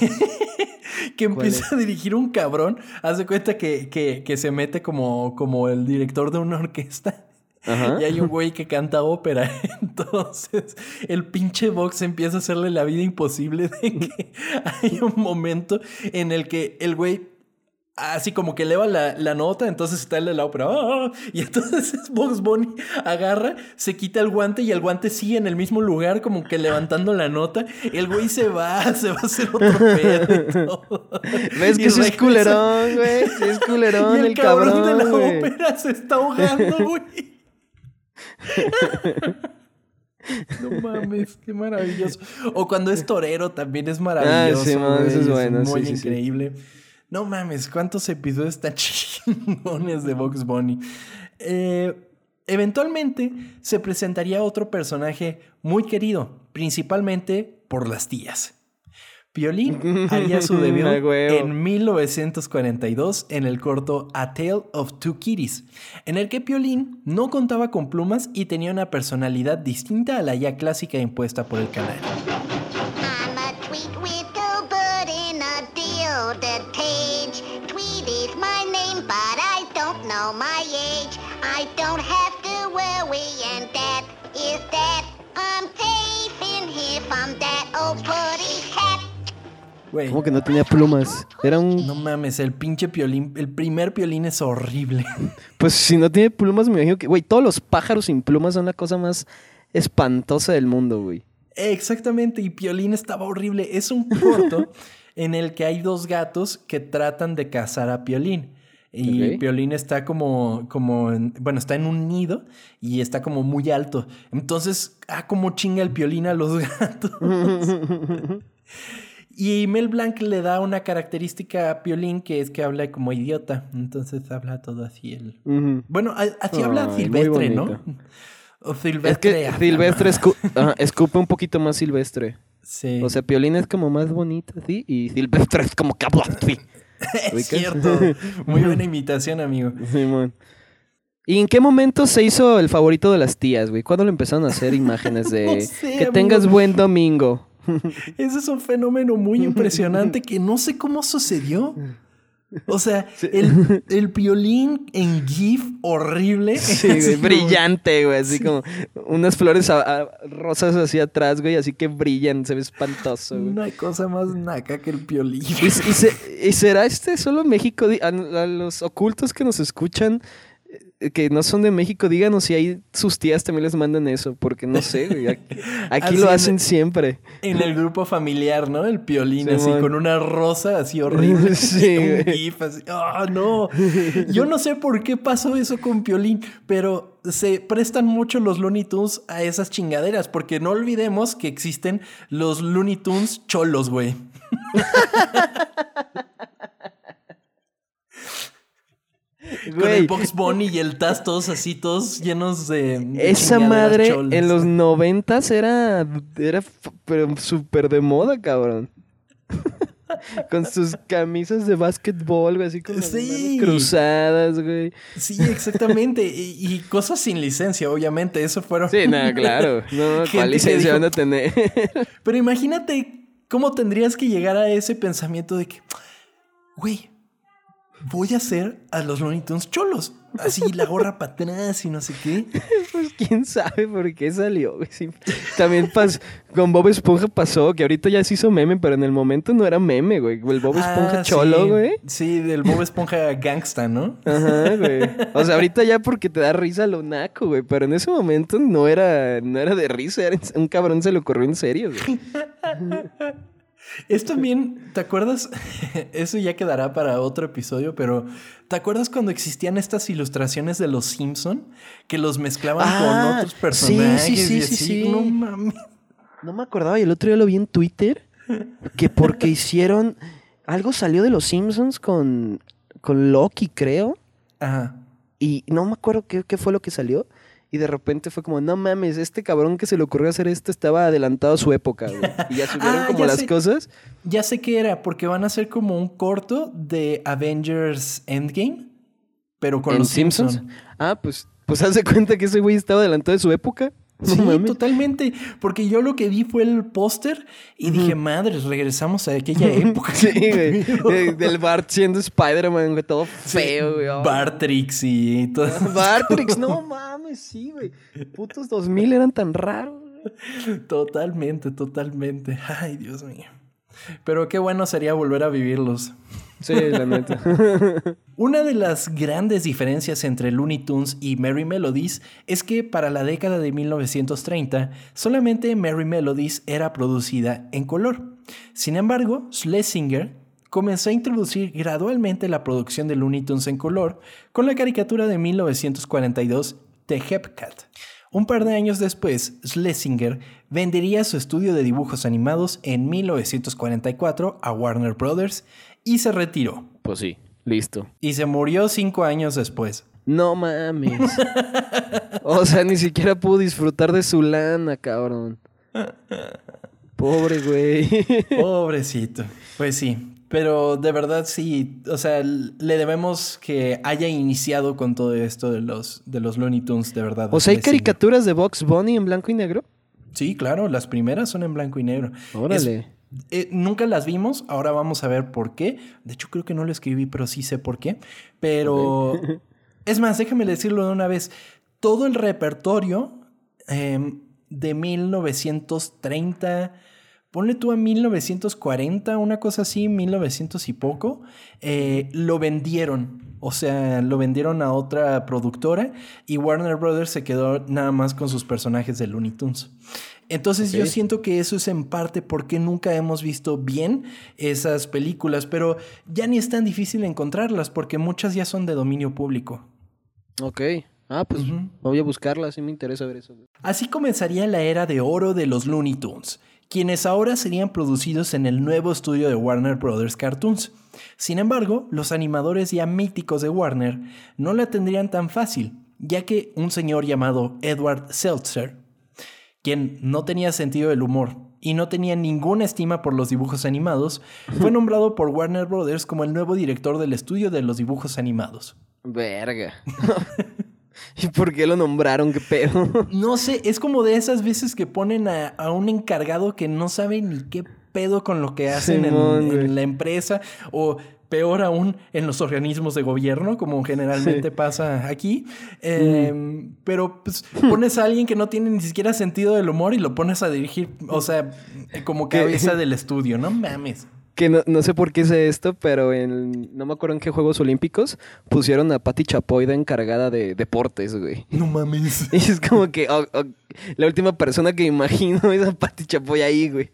que empieza a dirigir un cabrón. Haz de cuenta que, que- que se mete como, como el director de una orquesta. Ajá. Y hay un güey que canta ópera. Entonces, el pinche Vox empieza a hacerle la vida imposible de que hay un momento en el que el güey así como que eleva la, la nota, entonces está el de la ópera. ¡ah! Y entonces Box Bunny agarra, se quita el guante y el guante sigue en el mismo lugar, como que levantando la nota. El güey se va, se va a hacer otro pedo y todo. ¿Ves Y que sí es culerón, güey? Sí es culerón Y el, el, cabrón, cabrón, de la ópera se está ahogando, güey. No mames, qué maravilloso. O cuando es torero también es maravilloso. Ah, sí, man, eso es bueno, muy sí, sí, sí. No mames, cuántos episodios tan chingones de Box Bunny. Eh, eventualmente se presentaría otro personaje muy querido, principalmente por las tías. Piolín haría su debut en 1942 en el corto A Tale of Two Kitties, en el que Piolín no contaba con plumas y tenía una personalidad distinta a la ya clásica impuesta por el canal. Güey, ¿Cómo que no tenía plumas? Era un... no mames, el pinche Piolín, el primer Piolín es horrible. Pues si no tiene plumas, me imagino que... Güey, todos los pájaros sin plumas son la cosa más espantosa del mundo, güey. Exactamente, y Piolín estaba horrible. Es un corto en el que hay dos gatos que tratan de cazar a Piolín. Y Ok. Piolín está como, como en- bueno, está en un nido y está como muy alto. Entonces, ah, como chinga el Piolín a los gatos. Y Mel Blanc le da una característica a Piolín que es que habla como idiota. Entonces habla todo así el... Bueno, así habla Silvestre, ¿no? O Es Silvestre. que habla Silvestre escu- ajá, escupe un poquito más Silvestre. Sí. O sea, Piolín es como más bonito, ¿sí? Y Silvestre es como que habla así. es cierto. Muy buena imitación, amigo. Simón. ¿Y en qué momento se hizo el favorito de las tías, güey? ¿Cuándo le empezaron a hacer imágenes de No sé, que amigo. tengas buen domingo? Ese es un fenómeno muy impresionante que no sé cómo sucedió. O sea, el, el piolín en GIF horrible. Sí, güey, como- brillante, güey, así como unas flores a- a- rosas hacia atrás, güey, así que brillan, se ve espantoso, güey. No hay cosa más naca que el piolín. ¿Y, y se- y será este solo México? A, a los ocultos que nos escuchan, que no son de México, díganos si ahí sus tías también les mandan eso, porque no sé, güey. Aquí, lo en- hacen siempre. En el grupo familiar, ¿no? El piolín así con una rosa así horrible. Sí, un güey. GIF así. ¡Ah, no! Yo no sé por qué pasó eso con piolín, pero se prestan mucho los Looney Tunes a esas chingaderas, porque no olvidemos que existen los Looney Tunes cholos, güey. Con el Box Bunny y el Taz todos así, todos llenos de. de esa madre cholas. en los noventas era, era súper de moda, cabrón. con sus camisas de básquetbol, güey, así con Sí. cruzadas, güey. Sí, exactamente. y, y cosas sin licencia, obviamente. Eso fueron. Sí, nada, claro. No, ¿cuál licencia van a tener? Pero imagínate cómo tendrías que llegar a ese pensamiento de que, güey, voy a hacer a los Looney Tunes cholos. Así la gorra para atrás y no sé qué. Pues quién sabe por qué salió. También pas- con Bob Esponja pasó, que ahorita ya se hizo meme, pero en el momento no era meme, güey. El Bob Esponja Ah, cholo, sí. güey. Sí, del Bob Esponja gangsta, ¿no? Ajá, güey. O sea, ahorita ya porque te da risa lo naco, güey. Pero en ese momento no era, no era de risa, era un cabrón se le ocurrió en serio, güey. Es también, ¿te acuerdas? Eso ya quedará para otro episodio, pero ¿te acuerdas cuando existían estas ilustraciones de los Simpson que los mezclaban Ah, con otros sí, sí, personajes? sí, y sí, así? sí. No mames. No me acordaba y el otro día lo vi en Twitter que porque hicieron algo salió de los Simpsons con con Loki, creo, Ajá. y no me acuerdo qué, qué fue lo que salió. Y de repente fue como, no mames, este cabrón que se le ocurrió hacer esto estaba adelantado a su época, güey. Y ya subieron Ah, como ya las sé. cosas. Ya sé qué era, porque van a hacer como un corto de Avengers Endgame, pero con ¿En los Simpsons? Simpsons. Ah, pues, pues haz de cuenta que ese güey estaba adelantado de su época. Sí, totalmente. Porque yo lo que vi fue el póster y dije, madres, regresamos a aquella época. Sí, güey. De- Del Bart siendo Spider-Man, güey, todo feo, güey. Oh. Bartrix y todo. Bartrix, no mames, sí, güey. Putos 2000 eran tan raros, güey. Totalmente, totalmente. Ay, Dios mío. Pero qué bueno sería volver a vivirlos. Sí, la. Una de las grandes diferencias entre Looney Tunes y Merry Melodies es que para la década de 1930 solamente Merry Melodies era producida en color. Sin embargo, Schlesinger comenzó a introducir gradualmente la producción de Looney Tunes en color con la caricatura de 1942 The Hepcat. Un par de años después, Schlesinger vendería su estudio de dibujos animados en 1944 a Warner Brothers y se retiró. Pues sí, listo. Y se murió cinco años después. No mames. O sea, ni siquiera pudo disfrutar de su lana, cabrón. Pobre güey. Pobrecito. Pues sí. Pero de verdad sí. O sea, le debemos que haya iniciado con todo esto de los, de los Looney Tunes, de verdad. O sea, hay caricaturas de Box Bunny en blanco y negro. Sí, claro. Las primeras son en blanco y negro. Órale. Es- eh, nunca las vimos. Ahora vamos a ver por qué. De hecho, creo que no lo escribí, pero sí sé por qué. Pero. Es más, déjame decirlo de una vez. Todo el repertorio em, de 1930, ponle tú a 1940, una cosa así, 1900 y poco, eh, lo vendieron. O sea, lo vendieron a otra productora y Warner Brothers se quedó nada más con sus personajes de Looney Tunes. Entonces yo siento que eso es en parte porque nunca hemos visto bien esas películas, pero ya ni es tan difícil encontrarlas porque muchas ya son de dominio público. Ok. Ah, pues voy a buscarla, sí me interesa ver eso. Así comenzaría la era de oro de los Looney Tunes, quienes ahora serían producidos en el nuevo estudio de Warner Brothers Cartoons. Sin embargo, los animadores ya míticos de Warner no la tendrían tan fácil, ya que un señor llamado Edward Seltzer, quien no tenía sentido del humor y no tenía ninguna estima por los dibujos animados, fue nombrado por Warner Brothers como el nuevo director del estudio de los dibujos animados. Verga. ¿Y por qué lo nombraron? ¿Qué pedo? No sé, es como de esas veces que ponen a, a un encargado que no sabe ni qué pedo con lo que hacen en, Simón, en güey. la empresa o peor aún en los organismos de gobierno, como generalmente pasa aquí. Eh, Pero pues, pones a alguien que no tiene ni siquiera sentido del humor y lo pones a dirigir, o sea, como ¿Qué? cabeza del estudio, no mames. Que no, no sé por qué hice esto, pero en, no me acuerdo en qué Juegos Olímpicos pusieron a Patti Chapoy de encargada de deportes, güey. No mames. Y es como que oh, oh, la última persona que imagino es a Patti Chapoy ahí, güey.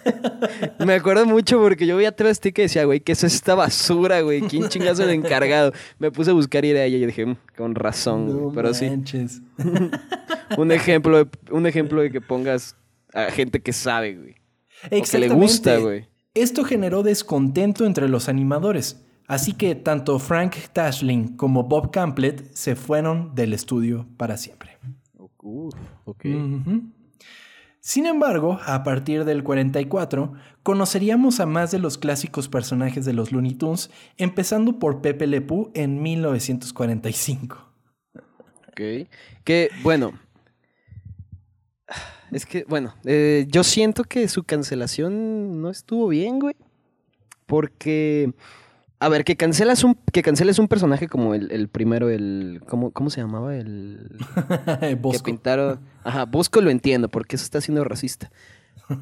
me acuerdo mucho porque yo veía TV Azteca y decía, güey, ¿qué es esta basura, güey? ¿Quién chingazo el encargado? Me puse a buscar y era ella y dije, "Mm, con razón, güey. Pero sí, un ejemplo, de, un ejemplo de que pongas a gente que sabe, güey. O que le gusta, güey. Esto generó descontento entre los animadores, así que tanto Frank Tashlin como Bob Campbell se fueron del estudio para siempre. Uh. Sin embargo, a partir del 44, conoceríamos a más de los clásicos personajes de los Looney Tunes, empezando por Pepe Le Pew en 1945. Ok. Que, bueno. Es que, bueno, eh, yo siento que su cancelación no estuvo bien, güey. Porque. A ver, que cancelas un, que canceles un personaje como el, el primero, el. ¿cómo, ¿Cómo se llamaba? El. Que Bosco. pintaron. Ajá, Bosco lo entiendo, porque eso está siendo racista.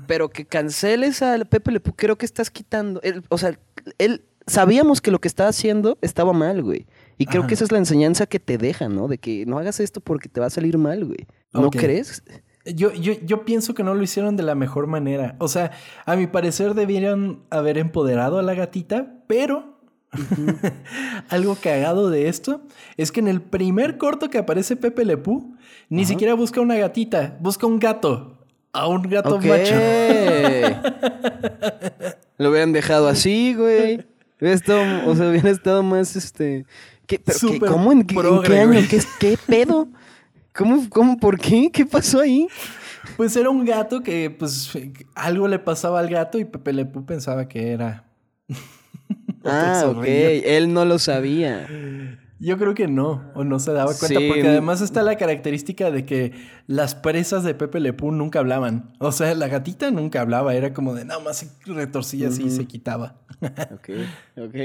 Pero que canceles al Pepe Le creo que estás quitando. él- o sea, él. Sabíamos que lo que estaba haciendo estaba mal, güey. Y creo Ajá. que esa es la enseñanza que te deja, ¿no? De que no hagas esto porque te va a salir mal, güey. ¿No crees? Yo, yo, yo pienso que no lo hicieron de la mejor manera. O sea, a mi parecer debieron haber empoderado a la gatita, pero algo cagado de esto es que en el primer corto que aparece Pepe Le Pew, ni siquiera busca una gatita, busca un gato. A un gato Ok. macho. lo hubieran dejado así, güey. Hubiera estado- o sea, hubiera estado más, este... ¿qué, pero qué- Súper ¿Cómo? ¿En, qué- en progre, qué año? ¿Qué, ¿Qué pedo? ¿Cómo, ¿Cómo? ¿Por qué? ¿Qué pasó ahí? Pues era un gato que, pues, algo le pasaba al gato y Pepe Le Pew pensaba que era. Ah, ok. Él no lo sabía. Yo creo que no, o no se daba cuenta, Sí, porque además está la característica de que las presas de Pepe Le Pew nunca hablaban. O sea, la gatita nunca hablaba, era como de nada más se retorcía así y se quitaba. Ok, ok.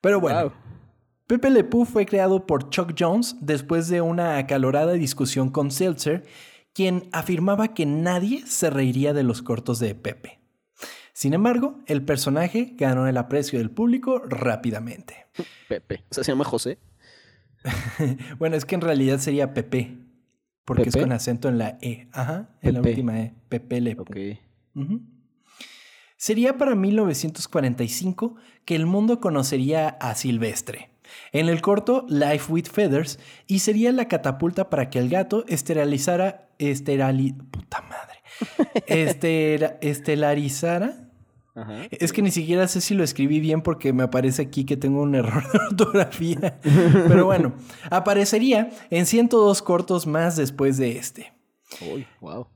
Pero bueno, Wow. Pepe Le Pew fue creado por Chuck Jones después de una acalorada discusión con Seltzer, quien afirmaba que nadie se reiría de los cortos de Pepe. Sin embargo, el personaje ganó el aprecio del público rápidamente. Pepe. O sea, se llama José. Bueno, es que en realidad sería Pepe, porque es con acento en la E. Ajá, en la última E. Pepe Le Pew. Sería para 1945 que el mundo conocería a Silvestre. En el corto Life with Feathers y sería la catapulta para que el gato esterilizara esterali puta madre. Estera- estelarizara Ajá. es que ni siquiera sé si lo escribí bien porque me aparece aquí que tengo un error de ortografía. Pero bueno, aparecería en 102 cortos más después de este. Uy, wow.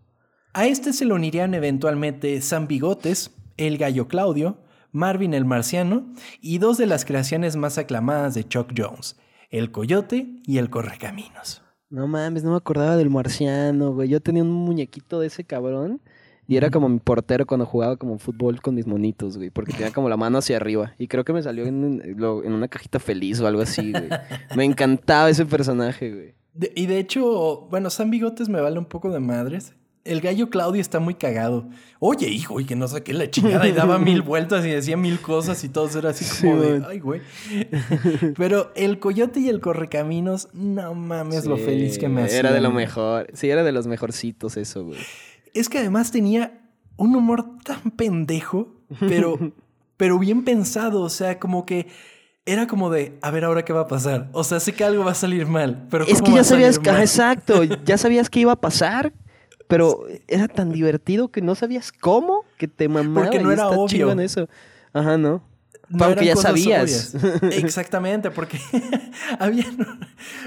A este se le unirían eventualmente Sam Bigotes, El Gallo Claudio, Marvin el Marciano y dos de las creaciones más aclamadas de Chuck Jones, El Coyote y El Correcaminos. No mames, no me acordaba del marciano, güey. Yo tenía un muñequito de ese cabrón. Y era como mi portero cuando jugaba como fútbol con mis monitos, güey. Porque tenía como la mano hacia arriba. Y creo que me salió en, una cajita feliz o algo así, güey. Me encantaba ese personaje, güey. De- y de hecho, bueno, Sam Bigotes me vale un poco de madres. El gallo Claudio está muy cagado. Oye, hijo, y que no saqué la chingada y daba mil vueltas y decía mil cosas y todo era así como Sí, de, ay, güey. Pero el coyote y el correcaminos, no mames lo feliz que me hacía. Era de lo mejor. Sí, era de los mejorcitos eso, güey. Es que además tenía un humor tan pendejo, pero, pero bien pensado. O sea, como que era como de, a ver ahora qué va a pasar. O sea, sé que algo va a salir mal, pero Es ¿cómo que va ya a salir sabías, mal? exacto, ya sabías que iba a pasar, pero era tan divertido que no sabías cómo, que te mamaba. Porque no y era obvio. chingón eso. Ajá, ¿no? No eran ya cosas sabías. Exactamente, porque había.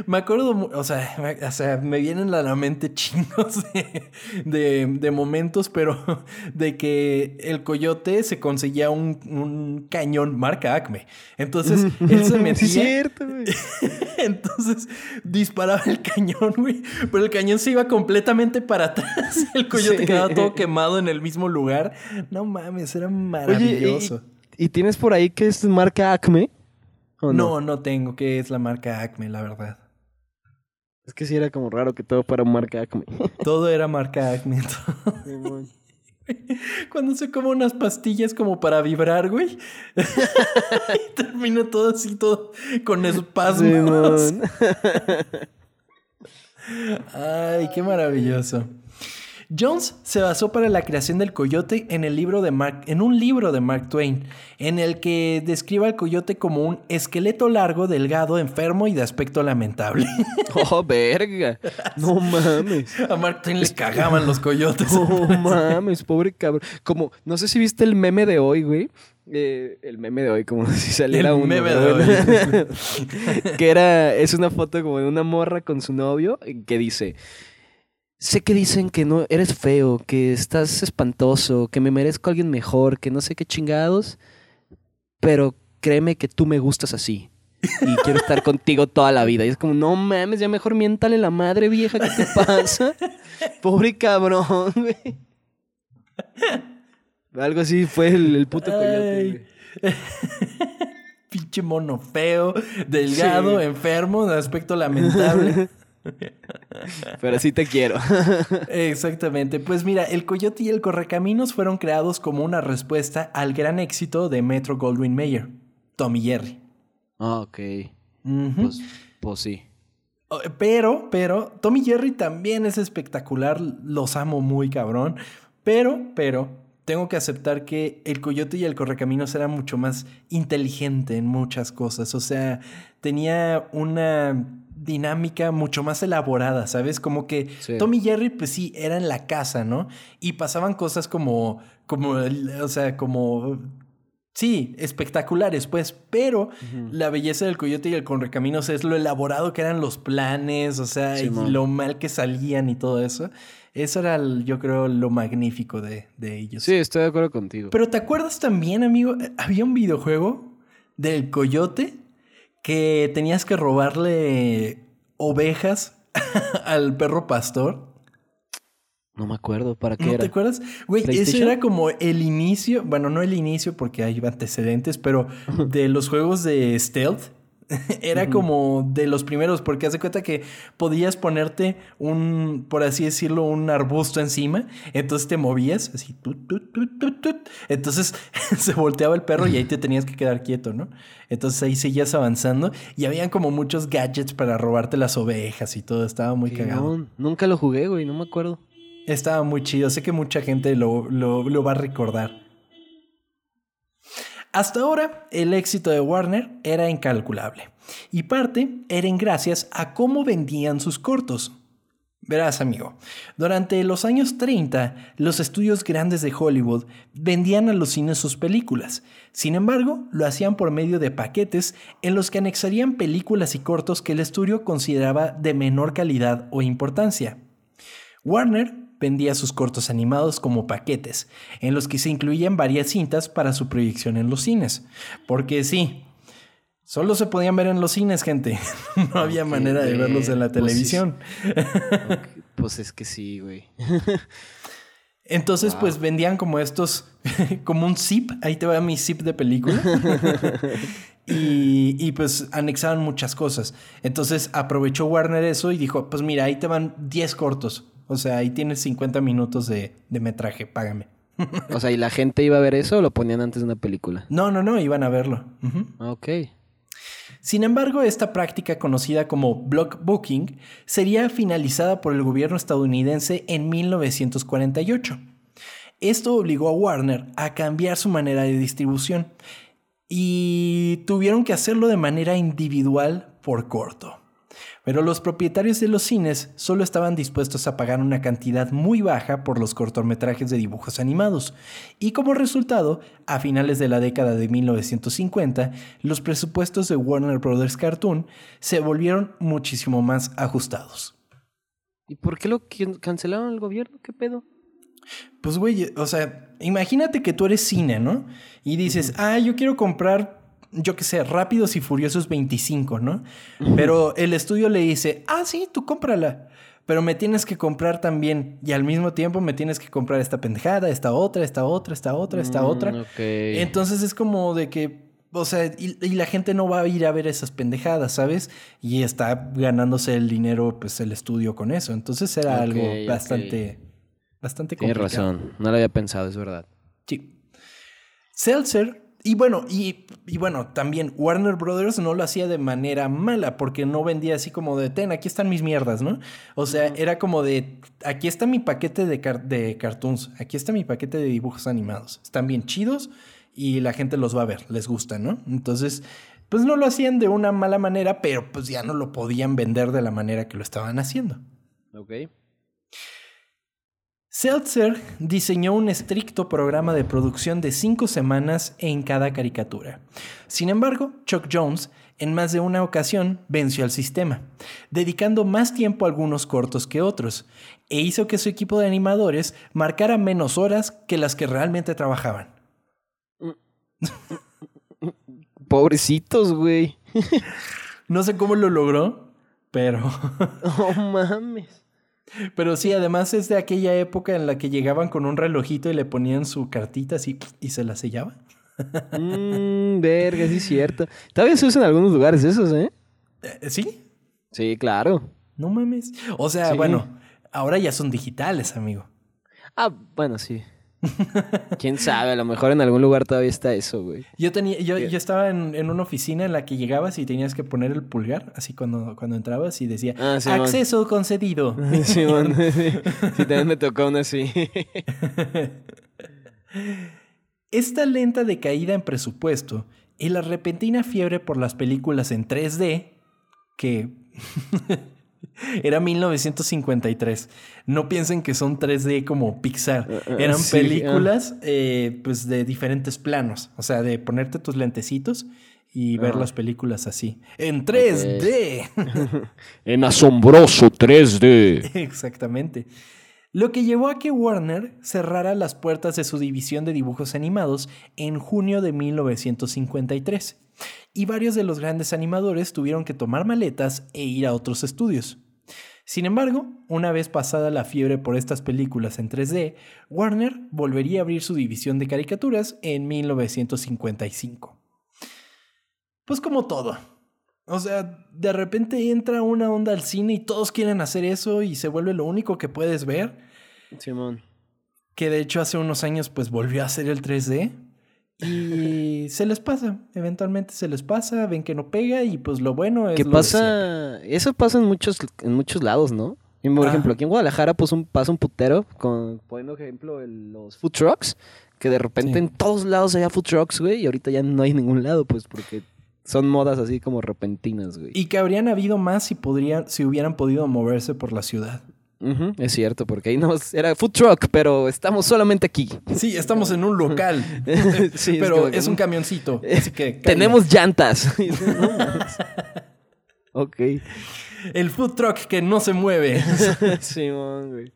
Me acuerdo, o sea, me, o sea, me vienen a la mente chingos de, de- de momentos, pero de que el coyote se conseguía un, un cañón marca Acme. Entonces él se metía. es cierto, güey. Entonces disparaba el cañón, güey. Pero el cañón se iba completamente para atrás. El coyote Sí. quedaba todo quemado en el mismo lugar. No mames, era Oye, maravilloso. ¿y, y tienes por ahí que es marca Acme? ¿O no? no, tengo, que es la marca Acme, la verdad. Es que sí era como raro que todo fuera marca Acme. Todo era marca Acme. Cuando se come unas pastillas como para vibrar, güey. y termina todo así, todo con espasmos. Ay, qué maravilloso. Jones se basó para la creación del coyote en, el libro de Mark, en un libro de Mark Twain, en el que describe al coyote como un esqueleto largo, delgado, enfermo y de aspecto lamentable. Oh, verga. No mames. A Mark Twain le cagaban los coyotes. No mames, pobre cabrón. Como, no sé si viste el meme de hoy, güey. Eh, el meme de hoy, como si saliera El uno. meme de bueno. que era, es una foto como de una morra con su novio eh, que dice. Sé que dicen que no eres feo, que estás espantoso, que me merezco a alguien mejor, que no sé qué chingados, pero créeme que tú me gustas así. Y quiero estar contigo toda la vida. Y es como, no mames, ya mejor miéntale la madre vieja, ¿qué te pasa? Pobre cabrón, güey. Algo así fue el, el puto coyote, güey. Pinche mono feo, delgado, Sí. enfermo, de aspecto lamentable. Pero sí te quiero. Exactamente. Pues mira, el coyote y el correcaminos fueron creados como una respuesta al gran éxito de Metro Goldwyn Mayer, Tommy Jerry. Ah, ok. Pues, pues sí. Pero, pero, Tommy Jerry también es espectacular, los amo muy cabrón. Pero, pero, tengo que aceptar que el coyote y el correcaminos era mucho más inteligente en muchas cosas. O sea, tenía una dinámica mucho más elaborada, ¿sabes? Como que Sí. Tommy Jerry, pues sí, era en la casa, ¿no? Y pasaban cosas como, como, o sea, como Sí, espectaculares, pues, pero la belleza del coyote y el correcaminos es lo elaborado que eran los planes, o sea, y lo mal que salían y todo eso. Eso era, yo creo, lo magnífico de, de ellos. Sí, estoy de acuerdo contigo. Pero ¿te acuerdas también, amigo? Había un videojuego del coyote que tenías que robarle ovejas al perro pastor. No me acuerdo para qué ¿No era. te acuerdas? Güey, ¿PlayStation? era como el inicio, bueno, no el inicio porque hay antecedentes, pero de los juegos de stealth. Era como de los primeros, porque hace cuenta que podías ponerte un, por así decirlo, un arbusto encima, entonces te movías así, tut, tut, tut, tut, tut. entonces se volteaba el perro y ahí te tenías que quedar quieto, ¿no? Entonces ahí seguías avanzando y habían como muchos gadgets para robarte las ovejas y todo, estaba muy cagado. no, nunca lo jugué, güey, no me acuerdo. Estaba muy chido. Sé que mucha gente lo, lo- lo va a recordar. Hasta ahora, el éxito de Warner era incalculable. Y parte era en gracias a cómo vendían sus cortos. Verás, amigo, durante los años 30, los estudios grandes de Hollywood vendían a los cines sus películas. Sin embargo, lo hacían por medio de paquetes en los que anexarían películas y cortos que el estudio consideraba de menor calidad o importancia. Warner vendía sus cortos animados como paquetes, en los que se incluían varias cintas para su proyección en los cines. Porque sí, solo se podían ver en los cines, gente. No había manera de verlos en la pues televisión. Pues es que sí, güey. Entonces, pues vendían como estos, como un zip. Ahí te va mi zip de película. y, y, pues anexaban muchas cosas. Entonces aprovechó Warner eso y dijo: Pues mira, ahí te van 10 cortos. O sea, ahí tienes 50 minutos de, de metraje, págame. O sea, ¿y la gente iba a ver eso o lo ponían antes de una película? No, no, no, iban a verlo. Ujú. Ok. Sin embargo, esta práctica conocida como block booking sería finalizada por el gobierno estadounidense en 1948. Esto obligó a Warner a cambiar su manera de distribución y tuvieron que hacerlo de manera individual por corto. Pero los propietarios de los cines solo estaban dispuestos a pagar una cantidad muy baja por los cortometrajes de dibujos animados, y como resultado, a finales de la década de 1950, los presupuestos de Warner Brothers Cartoon se volvieron muchísimo más ajustados. ¿Y por qué lo can- cancelaron el gobierno? ¿Qué pedo? Pues güey, o sea, imagínate que tú eres cine, ¿no? Y dices, ah, yo quiero comprar, yo qué sé, Rápidos y Furiosos 25, ¿no? Pero el estudio le dice, ah, sí, tú cómprala. Pero me tienes que comprar también, y al mismo tiempo me tienes que comprar esta pendejada, esta otra, esta otra, esta otra, esta Mm, otra. Entonces es como de que, o sea, y, y la gente no va a ir a ver esas pendejadas, ¿sabes? Y está ganándose el dinero, pues el estudio con eso. Entonces era algo bastante, bastante Tienes complicado. razón. No lo había pensado, es verdad. Sí. Seltzer, y bueno, y, y bueno, también Warner Brothers no lo hacía de manera mala, porque no vendía así como de, ten, aquí están mis mierdas, ¿no? O sea, era como de, aquí está mi paquete de, car- de cartoons, aquí está mi paquete de dibujos animados. Están bien chidos y la gente los va a ver, les gusta, ¿no? Entonces, pues no lo hacían de una mala manera, pero pues ya no lo podían vender de la manera que lo estaban haciendo. Ok. Seltzer diseñó un estricto programa de producción de cinco semanas en cada caricatura. Sin embargo, Chuck Jones, en más de una ocasión, venció al sistema, dedicando más tiempo a algunos cortos que otros, e hizo que su equipo de animadores marcara menos horas que las que realmente trabajaban. Pobrecitos, güey. No sé cómo lo logró, pero... Oh, mames. Pero sí, además es de aquella época en la que llegaban con un relojito y le ponían su cartita así y se la sellaban. Mmm, verga, sí es cierto. Todavía se usan en algunos lugares esos, ¿eh? Eh, ¿Sí? Sí, claro. No mames. O sea, Sí. bueno, ahora ya son digitales, amigo. Ah, bueno, sí. Quién sabe, a lo mejor en algún lugar todavía está eso, güey. Yo tenía, yo, yo estaba en, en una oficina en la que llegabas y tenías que poner el pulgar, así cuando, cuando entrabas y decía Ah, sí, man. acceso concedido. Sí, man. Sí, también me tocó una así. Esta lenta decaída en presupuesto y la repentina fiebre por las películas en 3D, que era 1953. No piensen que son 3D como Pixar. Ah, ah, Eran sí, ah. películas eh, pues de diferentes planos. O sea, de ponerte tus lentecitos y ver Ah. las películas así. En 3D. En asombroso 3D. Exactamente. Lo que llevó a que Warner cerrara las puertas de su división de dibujos animados en junio de 1953. Y varios de los grandes animadores tuvieron que tomar maletas e ir a otros estudios. Sin embargo, una vez pasada la fiebre por estas películas en 3D, Warner volvería a abrir su división de caricaturas en 1955. Pues como todo. O sea, de repente entra una onda al cine y todos quieren hacer eso y se vuelve lo único que puedes ver. Simón. Que de hecho hace unos años pues volvió a ser el 3D. Y se les pasa, eventualmente se les pasa, ven que no pega y pues lo bueno es... ¿Qué lo de pasa? Eso pasa en muchos, en muchos lados, ¿no? Y, por ejemplo, aquí en Guadalajara pues, un, pasa un putero, con, poniendo ejemplo el- los food trucks, que de repente Sí. en todos lados había food trucks, güey, y ahorita ya no hay ningún lado, pues, porque son modas así como repentinas, güey. Y que habrían habido más si, podrían, si hubieran podido moverse por la ciudad. Es cierto, porque ahí no era food truck, pero estamos solamente aquí. Sí, estamos en un local, Sí, pero es, que- un camioncito. Así que. Tenemos llantas. Ok. el food truck que no se mueve. Simón, güey.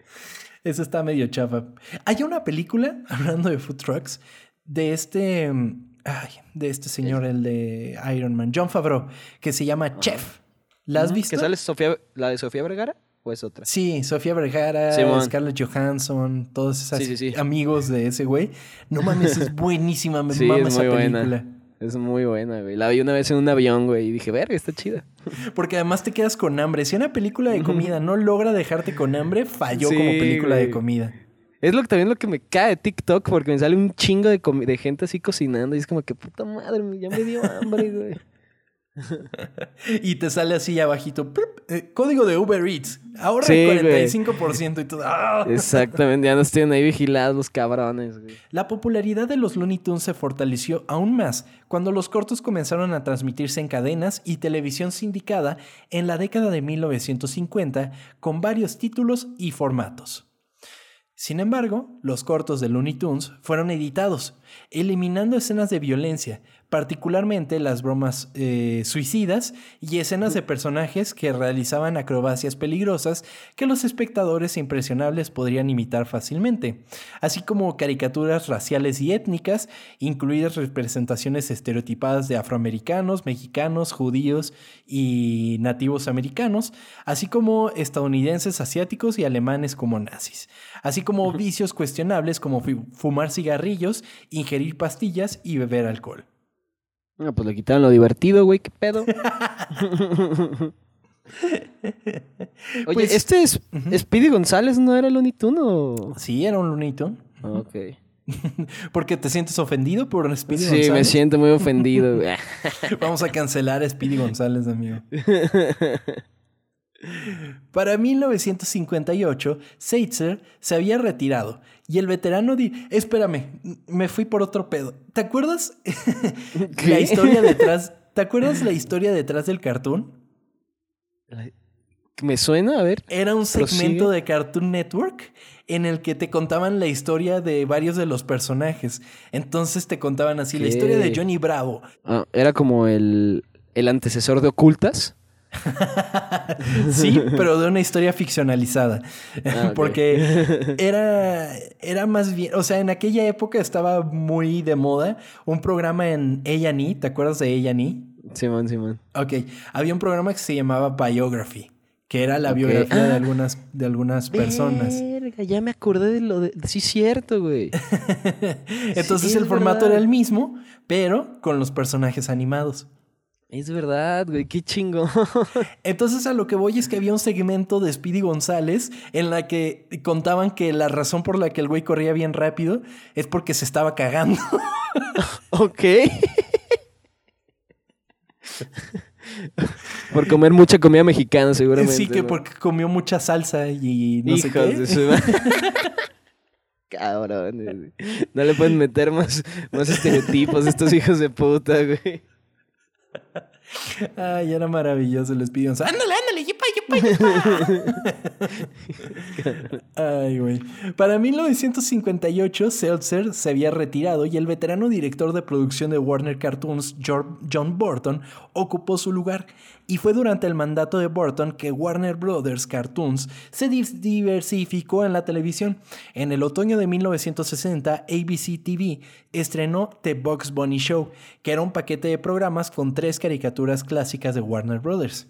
Eso está medio chafa. Hay una película, hablando de food trucks, de este. mm, Ay, de este señor, el de Iron Man, John Favreau, que se llama Chef. ¿La has visto? ¿Que sale Sofía, la de Sofía Vergara o es otra? Sí, Sofía Vergara, Simón. Scarlett Johansson, todos esos Sí, sí, sí. amigos de ese güey. No mames, es buenísima, me mama es esa muy buena. película. Es muy buena, güey. La vi una vez en un avión, güey, y dije, verga, está chida. Porque además te quedas con hambre. Si una película de comida no logra dejarte con hambre, falló Sí, como película de comida. Es lo que también lo que me cae de TikTok, porque me sale un chingo de, de gente así cocinando y es como que puta madre, ya me dio hambre, güey. Y te sale así abajito, eh, código de Uber Eats. Ahorra Sí, el güey. 45% y todo. ¡ah! Exactamente, ya nos tienen ahí vigilados los cabrones, güey. La popularidad de los Looney Tunes se fortaleció aún más cuando los cortos comenzaron a transmitirse en cadenas y televisión sindicada en la década de 1950 con varios títulos y formatos. Sin embargo, los cortos de Looney Tunes fueron editados, eliminando escenas de violencia, particularmente las bromas eh, suicidas y escenas de personajes que realizaban acrobacias peligrosas que los espectadores impresionables podrían imitar fácilmente, así como caricaturas raciales y étnicas, incluidas representaciones estereotipadas de afroamericanos, mexicanos, judíos y nativos americanos, así como estadounidenses, asiáticos y alemanes como nazis, así como vicios cuestionables como fu- fumar cigarrillos, ingerir pastillas y beber alcohol. No, pues le quitaron lo divertido, güey, qué pedo. Oye, Pues- este es Speedy González, ¿no era Looney Tunes o...? Sí, era un Looney Tunes. Ok. ¿Porque te sientes ofendido por Speedy Sí, me González? siento muy ofendido. Vamos a cancelar a Speedy González, amigo. Para 1958, Seitzer se había retirado y el veterano di... Espérame, me fui por otro pedo. ¿Te acuerdas ¿Qué? la historia detrás? ¿Te acuerdas la historia detrás del cartoon? ¿Me suena? A ver. Era un Prosigue. segmento de Cartoon Network en el que te contaban la historia de varios de los personajes. Entonces te contaban así la historia de Johnny Bravo, Ah, era como el, el antecesor de Ocultas. Sí, pero de una historia ficcionalizada. Ah. Porque era, era más bien, o sea, en aquella época estaba muy de moda un programa en A&E, ¿te acuerdas de A&E? Simón, Simón. Ok, había un programa que se llamaba Biography, que era la biografía de Ah. algunas, de algunas personas. Verga, ya me acordé de lo de... Sí, cierto, güey. Entonces Sí, el formato verdad. era el mismo, pero con los personajes animados. Es verdad, güey, qué chingo. Entonces a lo que voy es que había un segmento de Speedy González en la que contaban que la razón por la que el güey corría bien rápido es porque se estaba cagando. ok. Por comer mucha comida mexicana, seguramente. sí, que ¿no? porque comió mucha salsa y no sé Hijos qué. de su... Cabrón. No le pueden meter más, más estereotipos a estos hijos de puta, güey. Ay, era maravilloso Speedy González. ¡Ándale, ándale! Ay, güey. Para 1958, Seltzer se había retirado y el veterano director de producción de Warner Cartoons, John Burton, ocupó su lugar. Y fue durante el mandato de Burton que Warner Brothers Cartoons se diversificó en la televisión. En el otoño de 1960, ABC TV estrenó The Bugs Bunny Show, que era un paquete de programas con tres caricaturas clásicas de Warner Brothers.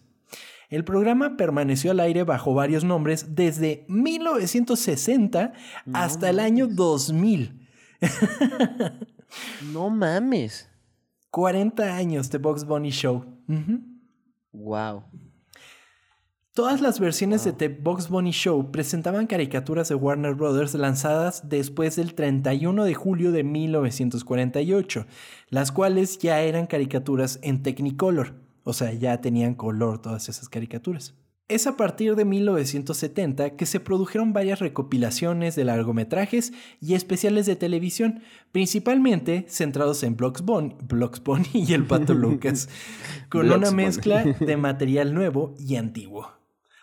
El programa permaneció al aire bajo varios nombres desde 1960 hasta el año 2000. No mames. 40 años de Bugs Bunny Show. Wow. Todas las versiones de The Bugs Bunny Show presentaban caricaturas de Warner Brothers lanzadas después del 31 de julio de 1948, las cuales ya eran caricaturas en Technicolor, o sea, ya tenían color todas esas caricaturas. Es a partir de 1970 que se produjeron varias recopilaciones de largometrajes y especiales de televisión, principalmente centrados en Bugs Bunny, y el Pato Lucas, con una mezcla de material nuevo y antiguo.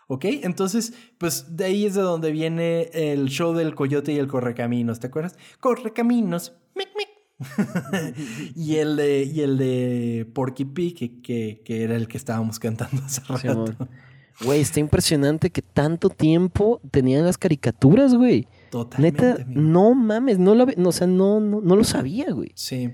¿Ok? Entonces, pues de ahí es de donde viene el show del coyote y el correcaminos, ¿te acuerdas? Correcaminos, mic, mic. y, el de, y el de Porky Pig, que, que, que era el que estábamos cantando hace rato. Güey, está impresionante que tanto tiempo tenían las caricaturas, güey. Totalmente. Neta, amigo. no mames, no lo, no, o sea, no, no, no lo sabía, güey. Sí.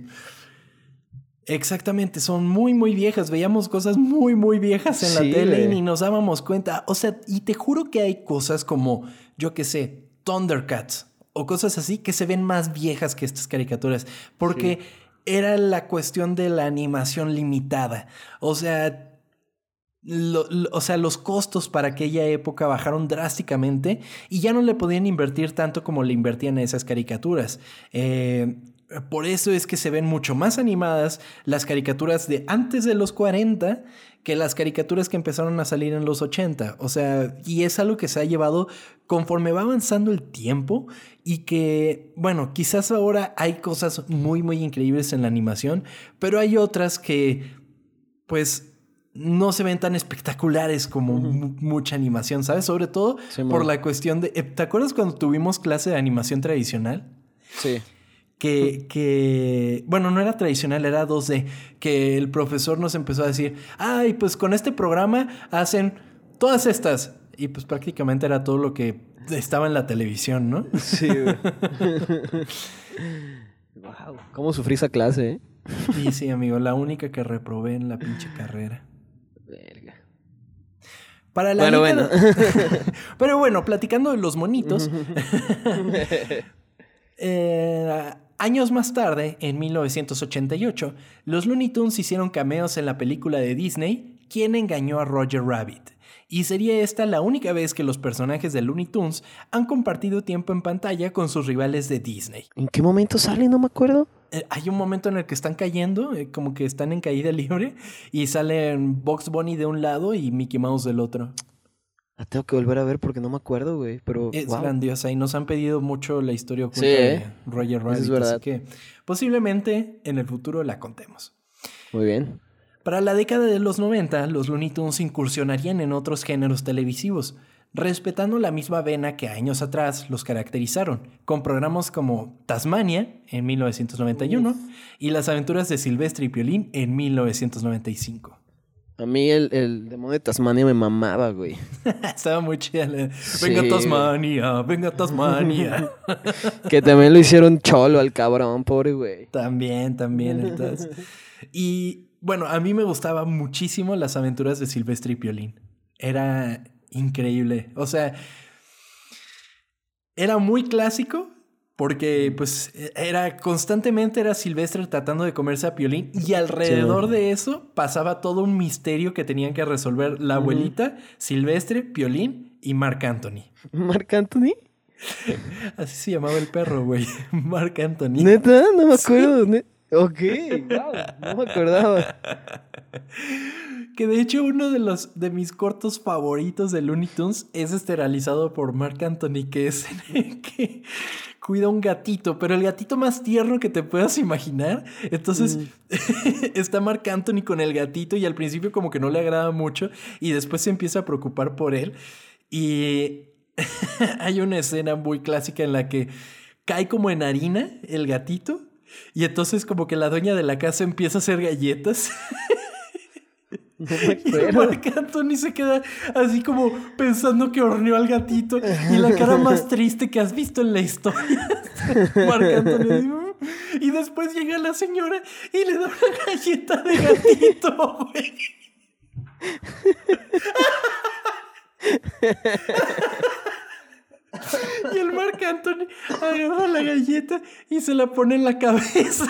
Exactamente, son muy, muy viejas. Veíamos cosas muy, muy viejas en Sí, la tele y ni nos dábamos cuenta. O sea, y te juro que hay cosas como, yo qué sé, Thundercats o cosas así que se ven más viejas que estas caricaturas. Porque era la cuestión de la animación limitada. O sea, lo- lo- o sea, los costos para aquella época bajaron drásticamente y ya no le podían invertir tanto como le invertían a esas caricaturas. Eh, por eso es que se ven mucho más animadas las caricaturas de antes de los 40 que las caricaturas que empezaron a salir en los 80. O sea, y es algo que se ha llevado conforme va avanzando el tiempo y que, bueno, quizás ahora hay cosas muy, muy increíbles en la animación, pero hay otras que, pues, no se ven tan espectaculares como mu- mucha animación, ¿sabes? Sobre todo Sí, por la cuestión de... eh, ¿Te acuerdas cuando tuvimos clase de animación tradicional? Sí. Que, que, bueno, no era tradicional, era 2D, que el profesor nos empezó a decir, ay, pues con este programa hacen todas estas. Y pues prácticamente era todo lo que estaba en la televisión, ¿no? Sí, güey. wow. ¿Cómo sufrí esa clase, eh? Y sí, amigo, la única que reprobé en la pinche carrera. Verga. Para la Bueno, década- Pero bueno, platicando de los monitos. eh, años más tarde, en 1988, los Looney Tunes hicieron cameos en la película de Disney, ¿Quién engañó a Roger Rabbit? Y sería esta la única vez que los personajes de Looney Tunes han compartido tiempo en pantalla con sus rivales de Disney. ¿En qué momento sale? No me acuerdo. Eh, hay un momento en el que están cayendo, eh, como que están en caída libre, y salen Box Bunny de un lado y Mickey Mouse del otro. La tengo que volver a ver porque no me acuerdo, güey. Pero. Es wow. grandiosa y nos han pedido mucho la historia oculta Sí, de ¿eh? Roger Rabbit. es verdad. Así que posiblemente en el futuro la contemos. Muy bien. Para la década de los 90, los Looney Tunes incursionarían en otros géneros televisivos, respetando la misma vena que años atrás los caracterizaron, con programas como Tasmania en 1991 y Las aventuras de Silvestre y Piolín en 1995. A mí el, el demonio de Tasmania me mamaba, güey. Estaba muy chida. la- Sí. Venga Tasmania, venga Tasmania. Que también lo hicieron cholo al cabrón, pobre güey. También, también. Entonces. Y bueno, a mí me gustaba muchísimo las aventuras de Silvestre y Piolín. Era increíble. O sea, era muy clásico porque pues era constantemente era Silvestre tratando de comerse a Piolín y alrededor de eso pasaba todo un misterio que tenían que resolver la abuelita, Silvestre, Piolín y Marc Anthony. ¿Marc Anthony? Así se llamaba el perro, güey. Marc Anthony. ¿Neta? No me acuerdo. ne- Ok, wow. No me acordaba. Que de hecho uno de los de mis cortos favoritos de Looney Tunes es este realizado por Mark Anthony, que es en el que cuida un gatito, pero el gatito más tierno que te puedas imaginar. Entonces está Mark Anthony con el gatito y al principio como que no le agrada mucho y después se empieza a preocupar por él. Y hay una escena muy clásica en la que cae como en harina el gatito y entonces como que la dueña de la casa empieza a hacer galletas. No Y. Marc Anthony se queda así como pensando que horneó al gatito y la cara más triste que has visto en la historia. Marc Anthony. "Mm". Y después llega la señora y le da una galleta de gatito, güey. Y el Marc Anthony agarra la galleta y se la pone en la cabeza.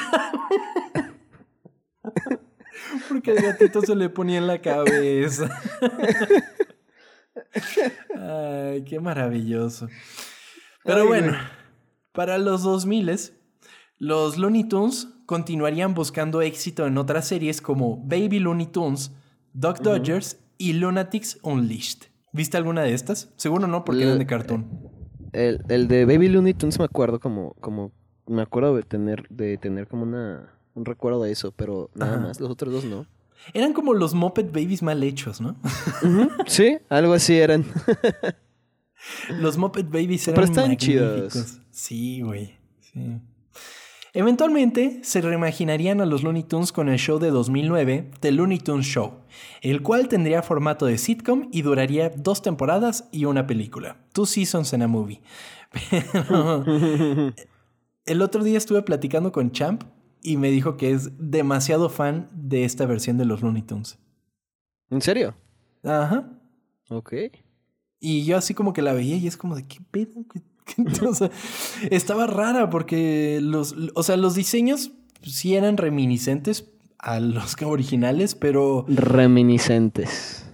Porque el gatito se le ponía en la cabeza. Ay, qué maravilloso. Pero Ay, bueno, para los 2000 los Looney Tunes continuarían buscando éxito en otras series como Baby Looney Tunes, Duck Dodgers y Lunatics Unleashed. ¿Viste alguna de estas? Seguro no, porque eran de cartón. El, el de Baby Looney Tunes me acuerdo como, como, me acuerdo de tener, de tener como una, un recuerdo de eso, pero nada Ajá. más, los otros dos no. Eran como los Muppet Babies mal hechos, ¿no? Sí, algo así eran. Los Muppet Babies eran Pero están magníficos. chidos. Sí, güey. Sí. Eventualmente se reimaginarían a los Looney Tunes con el show de 2009, The Looney Tunes Show, el cual tendría formato de sitcom y duraría dos temporadas y una película. Two seasons and a movie. Pero el otro día estuve platicando con Champ y me dijo que es demasiado fan de esta versión de los Looney Tunes. ¿En serio? Ajá. Ok. Y yo así como que la veía y es como de qué pedo. ¿Qué- qué-?" O sea, estaba rara porque los, o sea, los diseños sí eran reminiscentes a los originales, pero... Reminiscentes.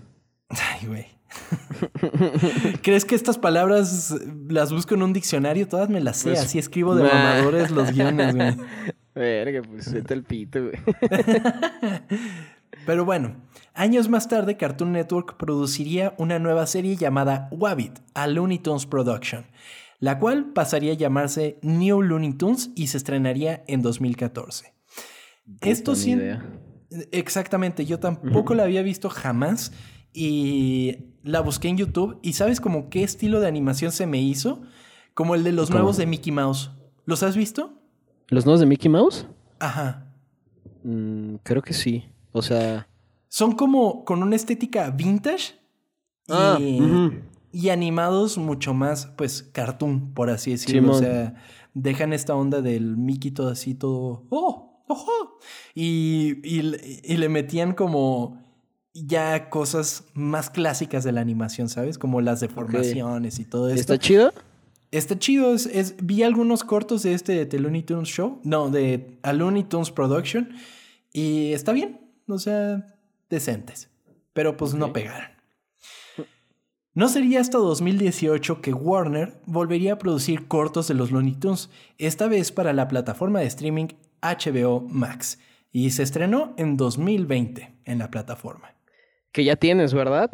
Ay, güey. ¿Crees que estas palabras las busco en un diccionario? Todas me las sé, Pues, así escribo de nah. mamadores los guiones, güey. Verga, pues vete el pito, güey. Pero bueno, años más tarde Cartoon Network produciría una nueva serie llamada Wabbit, a Looney Tunes Production, la cual pasaría a llamarse New Looney Tunes y se estrenaría en 2014. Esto idea. Exactamente, yo tampoco la había visto jamás y la busqué en YouTube y ¿sabes como qué estilo de animación se me hizo? Como el de los ¿Cómo? nuevos de Mickey Mouse. ¿Los has visto? ¿Los nuevos de Mickey Mouse? Ajá. Mm, creo que sí. O sea. Son como con una estética vintage y, Ah, ujú. Y animados mucho más, pues, cartoon, por así decirlo. O sea, dejan esta onda del Mickey todo así, todo. ¡Oh! ¡Ojo! Y, y, y le metían como ya cosas más clásicas de la animación, ¿sabes? Como las deformaciones y todo esto. ¿Está chido? Está chido. Es, es- vi algunos cortos de este de The Looney Tunes Show. No, de A Looney Tunes Production. Y está bien. O sea, decentes. Pero pues no pegaron. No sería hasta 2018 que Warner volvería a producir cortos de los Looney Tunes, esta vez para la plataforma de streaming HBO Max. Y se estrenó en 2020 en la plataforma. Que ya tienes, ¿verdad?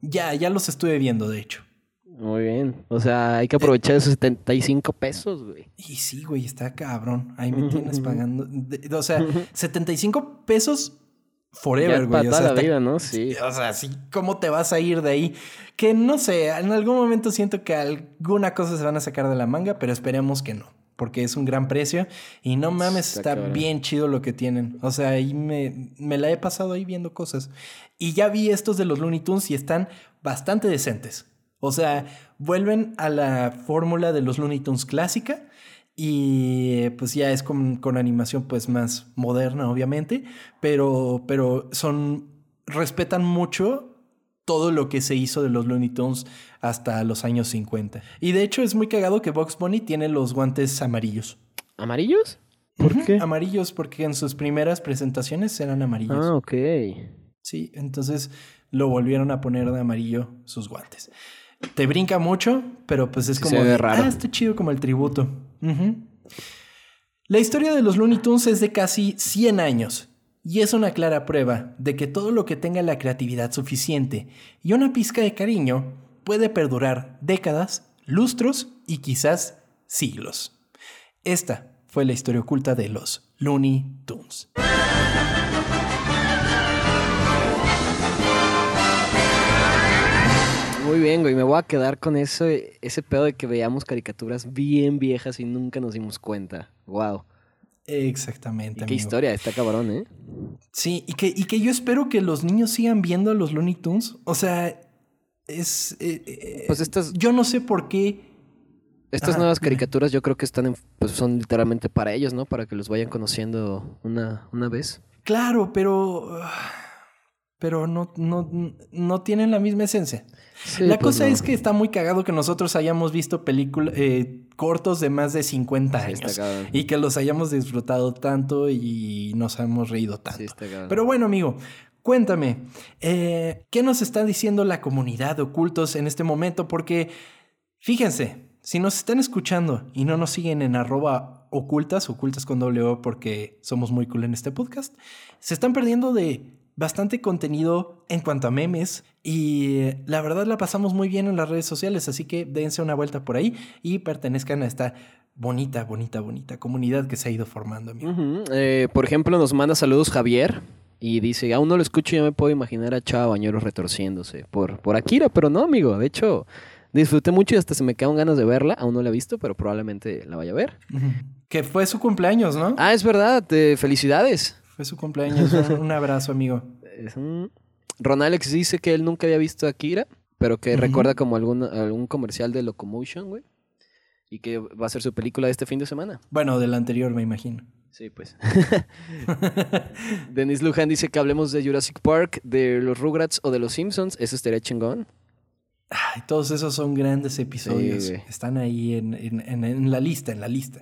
Ya, ya los estuve viendo, de hecho. Muy bien. O sea, hay que aprovechar esos 75 pesos, güey. Y sí, güey, está cabrón. Ahí me tienes pagando. o sea, 75 pesos forever, güey. O sea, la vida, ¿no? Sí. O sea, sí, ¿cómo te vas a ir de ahí? Que no sé, en algún momento siento que alguna cosa se van a sacar de la manga, pero esperemos que no. Porque es un gran precio y no mames, Está está, bien chido lo que tienen. O sea, ahí me, me la he pasado ahí viendo cosas. Y ya vi estos de los Looney Tunes y están bastante decentes. O sea, vuelven a la fórmula de los Looney Tunes clásica y pues ya es con, con animación pues más moderna, obviamente, pero, pero son, respetan mucho todo lo que se hizo de los Looney Tunes hasta los años 50. Y de hecho es muy cagado que Box Bunny tiene los guantes amarillos. ¿Amarillos? ¿Por qué? Amarillos porque en sus primeras presentaciones eran amarillos. Ah, ok. Sí, entonces lo volvieron a poner de amarillo sus guantes. Te brinca mucho, pero pues es Sí, como se ve de, raro. Ah, está chido como el tributo. La historia de los Looney Tunes es de casi 100 años y es una clara prueba de que todo lo que tenga la creatividad suficiente y una pizca de cariño puede perdurar décadas, lustros y quizás siglos. Esta fue la historia oculta de los Looney Tunes. Muy bien, güey. Me voy a quedar con ese, ese pedo de que veíamos caricaturas bien viejas y nunca nos dimos cuenta. Wow. Exactamente. Y qué amigo. historia, está cabrón, ¿eh? Sí, y que, y que yo espero que los niños sigan viendo a los Looney Tunes. O sea, es. eh, eh, Pues estas, yo no sé por qué. estas nuevas caricaturas yo creo que están en- pues son literalmente para ellos, ¿no? Para que los vayan conociendo una, una vez. Claro, pero. Pero no, no, no tienen la misma esencia. Sí, la pues cosa no. es que está muy cagado que nosotros hayamos visto películas cortos de más de 50 Sí, años. y que los hayamos disfrutado tanto y nos hemos reído tanto. Sí. Pero bueno, amigo, cuéntame, eh, ¿qué nos está diciendo la comunidad de ocultos en este momento? Porque, fíjense, si nos están escuchando y no nos siguen en arroba ocultas, ocultas con O porque somos muy cool en este podcast, se están perdiendo de bastante contenido en cuanto a memes y la verdad la pasamos muy bien en las redes sociales, así que dense una vuelta por ahí y pertenezcan a esta bonita, bonita, bonita comunidad que se ha ido formando, amigo. Eh, por ejemplo, nos manda saludos Javier y dice, aún no lo escucho, ya me puedo imaginar a Chava Bañuelos retorciéndose por, por Akira, pero no, amigo. De hecho, disfruté mucho y hasta se me quedaron ganas de verla. Aún no la he visto, pero probablemente la vaya a ver. Que fue su cumpleaños, ¿no? Ah, es verdad, eh, felicidades. Fue su cumpleaños. Un, un abrazo, amigo. Es un... Ron Alex dice que él nunca había visto a Akira, pero que recuerda como algún, algún comercial de Locomotion, güey. Y que va a ser su película este fin de semana. Bueno, del anterior, me imagino. Sí, pues. Denis Lujan dice que hablemos de Jurassic Park, de los Rugrats o de los Simpsons. Eso estaría chingón. Ay, todos esos son grandes episodios. Sí. Están ahí en, en- en- en la lista, en la lista.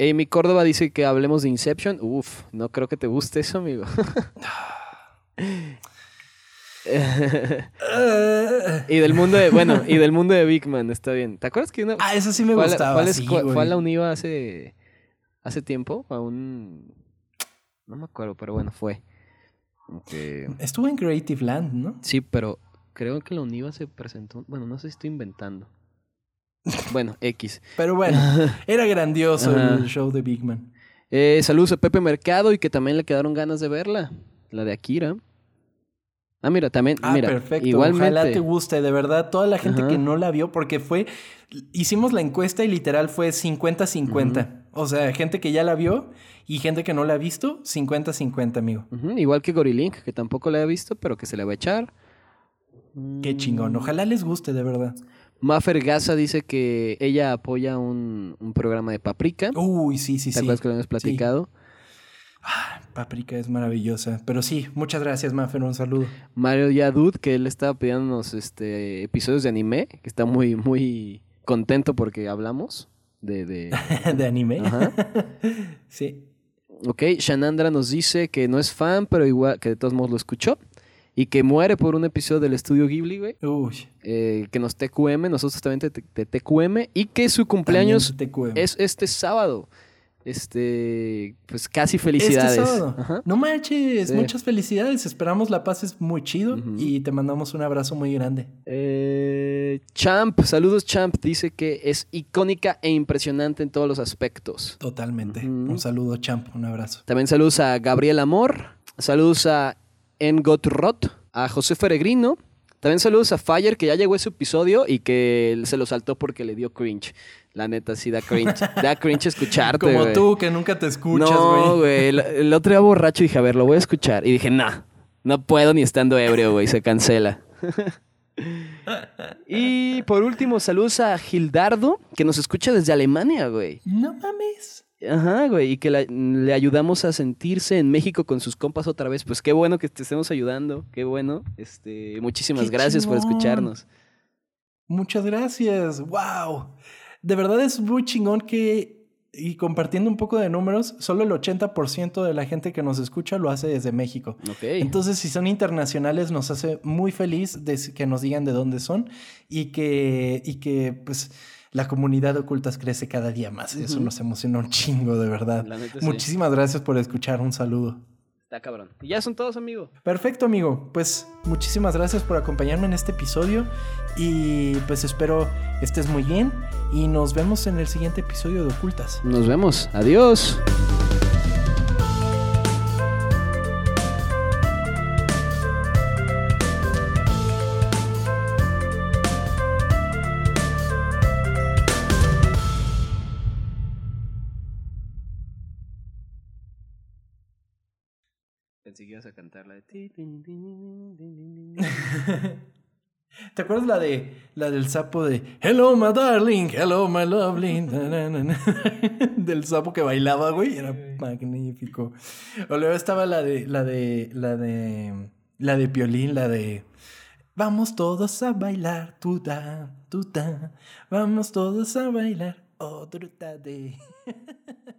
Amy Córdoba dice que hablemos de Inception. Uf, no creo que te guste eso, amigo. y del mundo de, bueno, y del mundo de Big Man, está bien. ¿Te acuerdas que una, ah, eso sí me fue, gustaba. fue a la sí, escu- fue a la UNIVA hace, hace tiempo? A un... No me acuerdo, pero bueno, fue. Estuvo en Creative Land, ¿no? Sí, pero creo que la UNIVA se presentó... Bueno, no sé si estoy inventando. Bueno, X. Pero bueno, era grandioso el show de Big Man. Eh, saludos a Pepe Mercado y que también le quedaron ganas de verla. La de Akira. Ah, mira, también, Ah, mira, perfecto. igualmente. Ojalá te guste, de verdad. Toda la gente Ajá. que no la vio, porque fue. Hicimos la encuesta y literal fue 50-50. O sea, gente que ya la vio y gente que no la ha visto, 50-50, amigo. Igual que Gorilink, que tampoco la he visto, pero que se le va a echar. Qué chingón. Ojalá les guste, de verdad. Maffer Gaza dice que ella apoya un, un programa de Paprika. Uy, sí, sí, ¿Te sí. acuerdas que lo habíamos platicado? Paprika es maravillosa. Pero sí, muchas gracias, Maffer. Un saludo. Mario Yadud, que él estaba pidiéndonos este, episodios de anime, que está muy, muy contento porque hablamos de... de... de anime. Ajá. sí. Ok, Shanandra nos dice que no es fan, pero igual que de todos modos lo escuchó. Y que muere por un episodio del estudio Ghibli, güey. Uy. eh, que nos TQM, nosotros también de TQM. Y que su cumpleaños es este sábado. Este, pues casi felicidades. Este sábado. Ajá. No manches, Sí. muchas felicidades. Esperamos la pases muy chido y te mandamos un abrazo muy grande. Eh, Champ, saludos Champ, dice que es icónica e impresionante en todos los aspectos. Totalmente. Un saludo, champ. Un abrazo. También saludos a Gabriel Amor, saludos a Engot Roth, a José Feregrino. También saludos a Fire, que ya llegó ese episodio y que se lo saltó porque le dio cringe. La neta, sí da cringe. Da cringe escucharte, Como güey. tú, que nunca te escuchas, No, güey. güey. El, el otro día borracho dije, a ver, lo voy a escuchar. Y dije, nah, no puedo ni estando ebrio, güey. Se cancela. y por último, saludos a Gildardo, que nos escucha desde Alemania, güey. No mames. Ajá, güey. Y que la- le ayudamos a sentirse en México con sus compas otra vez. Pues qué bueno que te estemos ayudando. Qué bueno. Este, muchísimas Qué gracias por escucharnos. Muchas gracias. Wow. De verdad es muy chingón que, y compartiendo un poco de números, solo el 80% de la gente que nos escucha lo hace desde México. Ok. Entonces, si son internacionales, nos hace muy feliz de que nos digan de dónde son y que, y que pues, la comunidad de ocultas crece cada día más. Eso nos emociona un chingo, de verdad. Sí. Muchísimas gracias por escuchar. Un saludo. Está cabrón. Y ya son todos, amigo. Perfecto, amigo. Pues muchísimas gracias por acompañarme en este episodio y pues espero estés muy bien y nos vemos en el siguiente episodio de Ocultas. Nos vemos. Adiós. Cantar la de... ¿Te acuerdas la de la del sapo de Hello my darling, hello my lovely? na, na, na, na? del sapo que bailaba, güey, era magnífico. O luego estaba la de la de la de la de Piolín, la de Vamos todos a bailar, tuta, tuta. Vamos todos a bailar, otra de